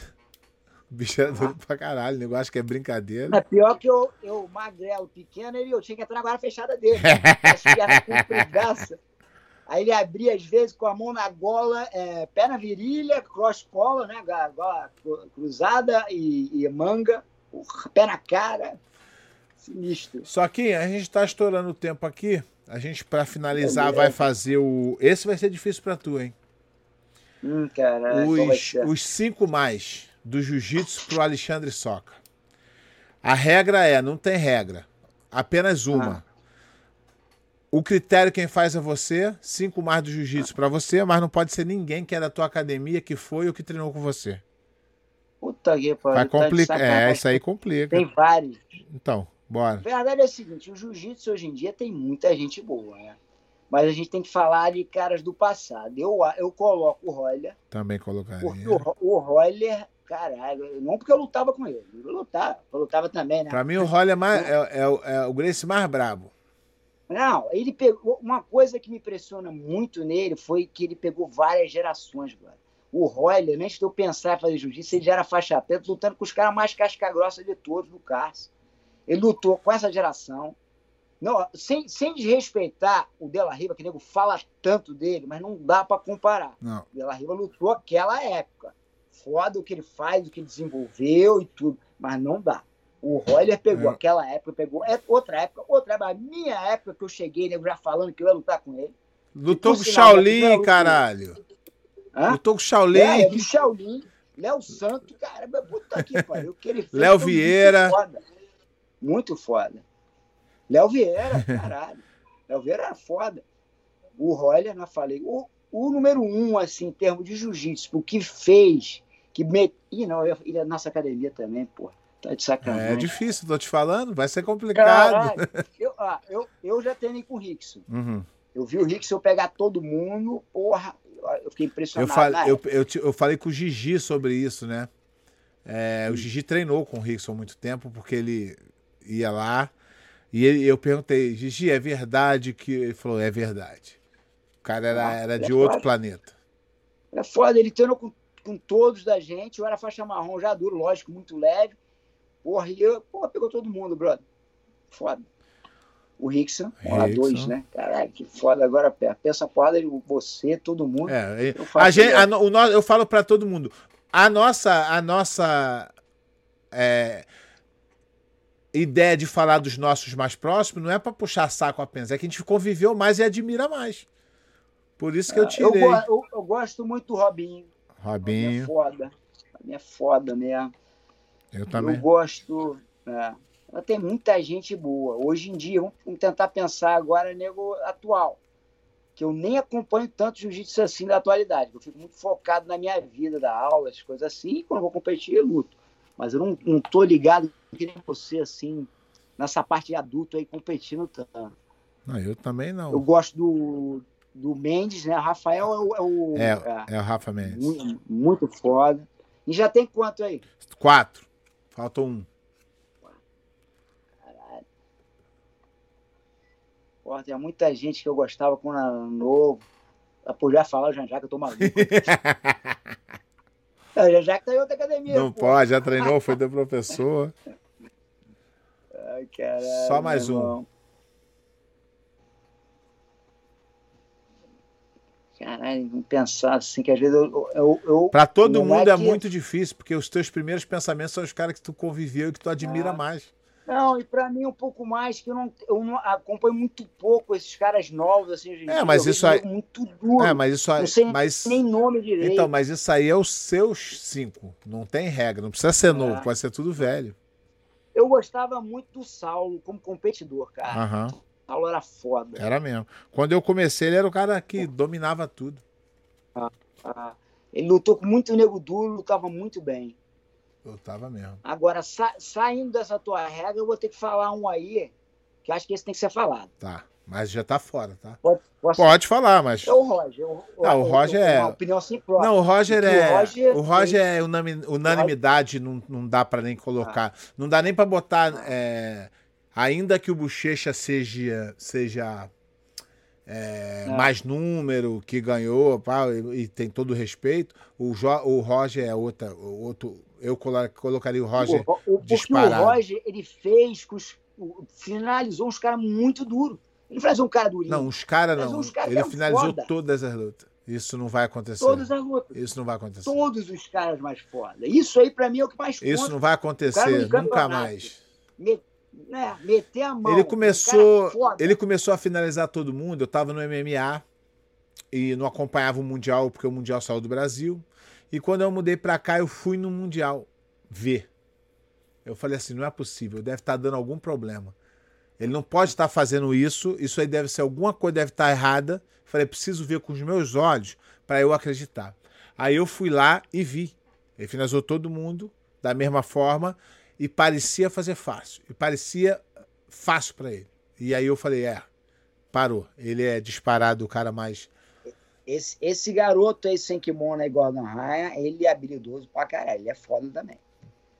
O bicho é duro ah. pra caralho, o negócio que é brincadeira. É pior que eu, eu magrelo, pequeno, ele, eu tinha que entrar na guarda fechada dele. (laughs) Aí ele abria, às vezes, com a mão na gola, é, pé na virilha, cross-cola, né? Gola cruzada e, e manga porra, pé na cara. Sinistro. Só que a gente está estourando o tempo aqui. A gente, para finalizar, vai fazer o. Esse vai ser difícil para tu, hein? Hum, cara, os, os cinco mais do jiu-jitsu pro Alexandre Soca. A regra é, não tem regra. Apenas uma. Ah. O critério quem faz é você, cinco mais do jiu-jitsu para você, mas não pode ser ninguém que é da tua academia, que foi ou que treinou com você. Puta que pariu. Vai complicar. Tá é, isso aí complica. Tem vários. Então, bora. A verdade é o seguinte: o jiu-jitsu hoje em dia tem muita gente boa, né? Mas a gente tem que falar de caras do passado. Eu, eu coloco o Roller. Também colocaria. Porque o, o Roller, caralho, não porque eu lutava com ele. Eu lutava, eu lutava também, né? Pra mim, o Roller é, mais, é, é, é o Grace mais brabo. Não, ele pegou. Uma coisa que me impressiona muito nele foi que ele pegou várias gerações, brother o Royler, antes de eu pensar em fazer jiu-jitsu, ele já era faixa preta, lutando com os caras mais casca-grossa de todos do Cárcere. Ele lutou com essa geração. Não, sem, sem desrespeitar o Della Riva, que o nego fala tanto dele, mas não dá para comparar. Não. O Della Riva lutou aquela época. Foda o que ele faz, o que ele desenvolveu e tudo, mas não dá. O Royler pegou é. aquela época, pegou é outra época, outra época, a minha época que eu cheguei, nego já falando que eu ia lutar com ele. Lutou com o Shaolin, caralho. Hã? Eu tô com o Shaolin. É, é Shaolin. Léo Santo, cara, puta que pariu. O que ele fez Léo Vieira. Muito foda. Muito foda. Léo Vieira, caralho. (laughs) Léo Vieira era foda. O Roller, não falei. O, o número um, assim, em termos de jiu-jitsu, o que fez, que me... Ih, não, ele é nossa academia também, pô. Tá de sacanagem. É difícil, tô te falando, vai ser complicado. Caralho, eu, ah, eu, eu já treinei com o Rickson. Uhum. Eu vi o Rickson pegar todo mundo, porra, eu fiquei impressionado. Eu, falei, eu, eu, eu, falei com o Gigi sobre isso, né? É, o Gigi treinou com o Rickson há muito tempo, porque ele ia lá. E ele, eu perguntei, Gigi, é verdade que. Ele falou, é verdade. O cara era, ah, era de é outro foda. planeta. É foda, ele treinou com, com todos da gente. Eu era faixa marrom já duro, lógico, muito leve. Porra, e eu, porra, pegou todo mundo, brother. Foda o Rickson, a dois, né? Caralho, que foda. Agora pensa a porrada de você, todo mundo. É, eu, a gente, a, o, eu falo para todo mundo. A nossa, a nossa é, ideia de falar dos nossos mais próximos não é para puxar saco apenas, é que a gente conviveu mais e admira mais. Por isso que eu é, tirei. Eu, eu, eu gosto muito do Robinho. Robinho. É foda. É foda mesmo. Eu também. Eu gosto. É, tem muita gente boa. Hoje em dia, vamos tentar pensar agora nego atual, que eu nem acompanho tanto jiu-jitsu assim da atualidade. Eu fico muito focado na minha vida, da aula, as coisas assim, e quando eu vou competir, eu luto. Mas eu não, não tô ligado que nem você, assim, nessa parte de adulto aí competindo tanto. Não, eu também não. Eu gosto do, do Mendes, né? Rafael é o. É o, é, é, é o Rafa Mendes. Muito, muito foda. E já tem quanto aí? Quatro. Falta um. Caralho. Porra, tem muita gente que eu gostava quando era novo. Por já falar o que eu tô maluco. (laughs) o Janjá que tá em outra academia. Não pode, já treinou, foi do professor. Ai, caralho. Só mais um. Caralho, vamos pensar assim, que às vezes eu. eu, eu pra todo mundo é, é que... muito difícil, porque os teus primeiros pensamentos são os caras que tu conviveu e que tu admira ah. mais. Não, e para mim um pouco mais, que eu não, eu não acompanho muito pouco esses caras novos, assim, gente. É, mas isso aí. Muito duro. É, mas isso aí. Não sei mas... nem nome direito. Então, mas isso aí é os seus cinco. Não tem regra. Não precisa ser novo, é. pode ser tudo velho. Eu gostava muito do Saulo como competidor, cara. Uhum. Saulo era foda. Era mesmo. Quando eu comecei, ele era o cara que dominava tudo. Ah, ah. Ele lutou com muito nego duro, lutava muito bem. Lutava mesmo. Agora, sa saindo dessa tua regra, eu vou ter que falar um aí, que acho que esse tem que ser falado. Tá. Mas já tá fora, tá? Pode, Pode falar, mas. É o Roger. O, não, o Roger é. Uma opinião própria. Não, o Roger é. O Roger, o Roger é unanimidade, não, não dá para nem colocar. Ah. Não dá nem para botar. É... Ainda que o Bochecha seja, seja é, mais número, que ganhou pá, e, e, tem todo o respeito, o, jo, o Roger é outra, outro. Eu colocaria o Roger o, o, disparado. o Roger ele fez, os, finalizou uns caras muito duros. Ele finalizou um cara durinho. Não, os caras não. Cara ele finalizou foda. todas as lutas. Isso não vai acontecer. Todas as lutas. Isso não vai acontecer. Todos os caras mais foda. Isso aí, para mim, é o que mais conta. Isso não vai acontecer nunca mais. Me, né, meter a mão. Ele começou, ele começou a finalizar todo mundo. Eu tava no MMA e não acompanhava o Mundial, porque o Mundial saiu do Brasil. E quando eu mudei para cá, eu fui no Mundial ver. Eu falei assim: não é possível, deve estar tá dando algum problema. Ele não pode estar fazendo isso, isso aí deve ser alguma coisa, deve estar errada. Falei, preciso ver com os meus olhos para eu acreditar. Aí eu fui lá e vi. Ele finalizou todo mundo da mesma forma e parecia fazer fácil. E parecia fácil para ele. E aí eu falei, é, parou. Ele é disparado o cara mais. Esse, esse garoto aí sem kimono aí, Gordon Ryan, ele é habilidoso pra caralho, ele é foda também.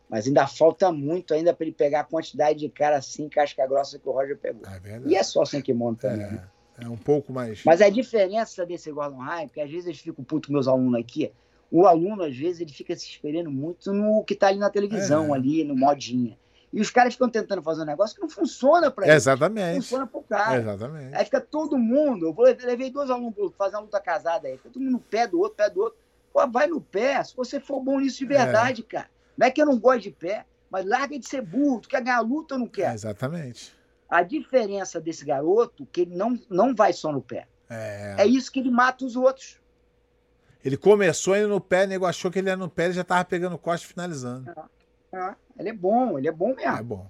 Mas ainda falta muito ainda para ele pegar a quantidade de cara assim, casca grossa que o Roger pegou. É e é só sem kimono também. É, né? é um pouco mais. Mas a diferença desse Gordon Ryan, porque às vezes eles ficam putos meus alunos aqui, o aluno, às vezes, ele fica se esperando muito no que está ali na televisão, é. ali, no modinha. E os caras ficam tentando fazer um negócio que não funciona para eles. Exatamente. Funciona para o cara. Exatamente. Aí fica todo mundo. Eu levei dois alunos para fazer uma luta casada aí. Fica todo mundo no pé do outro, pé do outro. Pô, vai no pé. Se você for bom nisso de verdade, é. cara. Não é que eu não gosto de pé, mas larga de ser burro. Tu quer ganhar luta ou não quer? exatamente. A diferença desse garoto que ele não, não vai só no pé. É. é isso que ele mata os outros. Ele começou indo no pé, o nego achou que ele ia no pé, ele já tava pegando o corte e finalizando. É, é, ele é bom, ele é bom mesmo. É bom.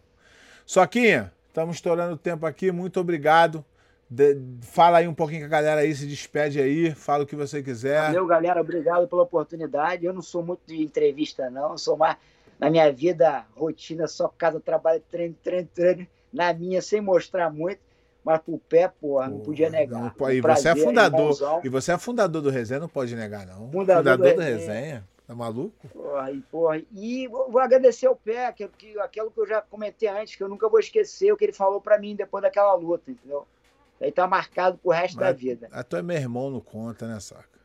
Soquinha, estamos estourando o tempo aqui, muito obrigado. De, fala aí um pouquinho com a galera aí, se despede aí, fala o que você quiser. Valeu, galera, obrigado pela oportunidade. Eu não sou muito de entrevista, não, eu sou mais na minha vida, rotina, só casa, trabalho, treino, treino, treino, na minha, sem mostrar muito. Mas pro pé, porra, não podia negar. Não, e você é fundador. E você é fundador do resenha, não pode negar, não. Fundador, fundador do, resenha. resenha. Tá maluco? Porra, e, porra, e vou agradecer ao pé, aquilo que, aquilo que eu já comentei antes, que eu nunca vou esquecer o que ele falou para mim depois daquela luta, entendeu? Aí tá marcado pro resto Mas, da vida. A tua é meu irmão, não conta, né, saca?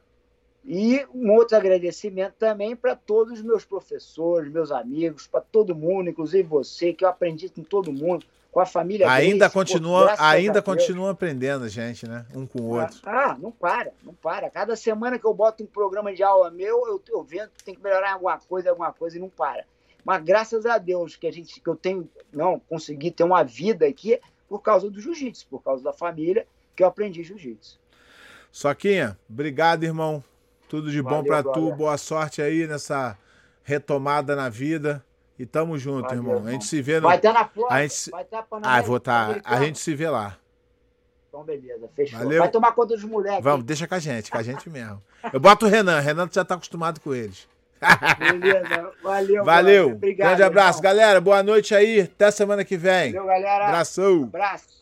E um outro agradecimento também para todos os meus professores, meus amigos, para todo mundo, inclusive você, que eu aprendi com todo mundo com a família ainda continua pô, ainda continua aprendendo gente né? Um com o ah, outro. ah não para não para. Cada semana que eu boto um programa de aula meu eu, eu vendo que tem que melhorar alguma coisa alguma coisa e não para. Mas graças a Deus que a gente que eu tenho não consegui ter uma vida aqui por causa do jiu-jitsu por causa da família que eu aprendi jiu-jitsu. Soquinha obrigado irmão. Tudo de Valeu, bom para tu boa sorte aí nessa retomada na vida e tamo junto, Valeu, irmão. A gente se vê no. Vai estar na foto. A gente... Vai estar Ah, vou estar. Tá... A gente se vê lá. Então, beleza, fechou. Valeu. Vai tomar conta dos moleques. Vamos, deixa com a gente, com a gente mesmo. Eu boto o Renan, Renan já tá acostumado com eles. Beleza, valeu. (laughs) Valeu. Obrigado. Grande abraço, irmão. galera. Boa noite aí. Até semana que vem. Valeu, galera. Abração. Abraço.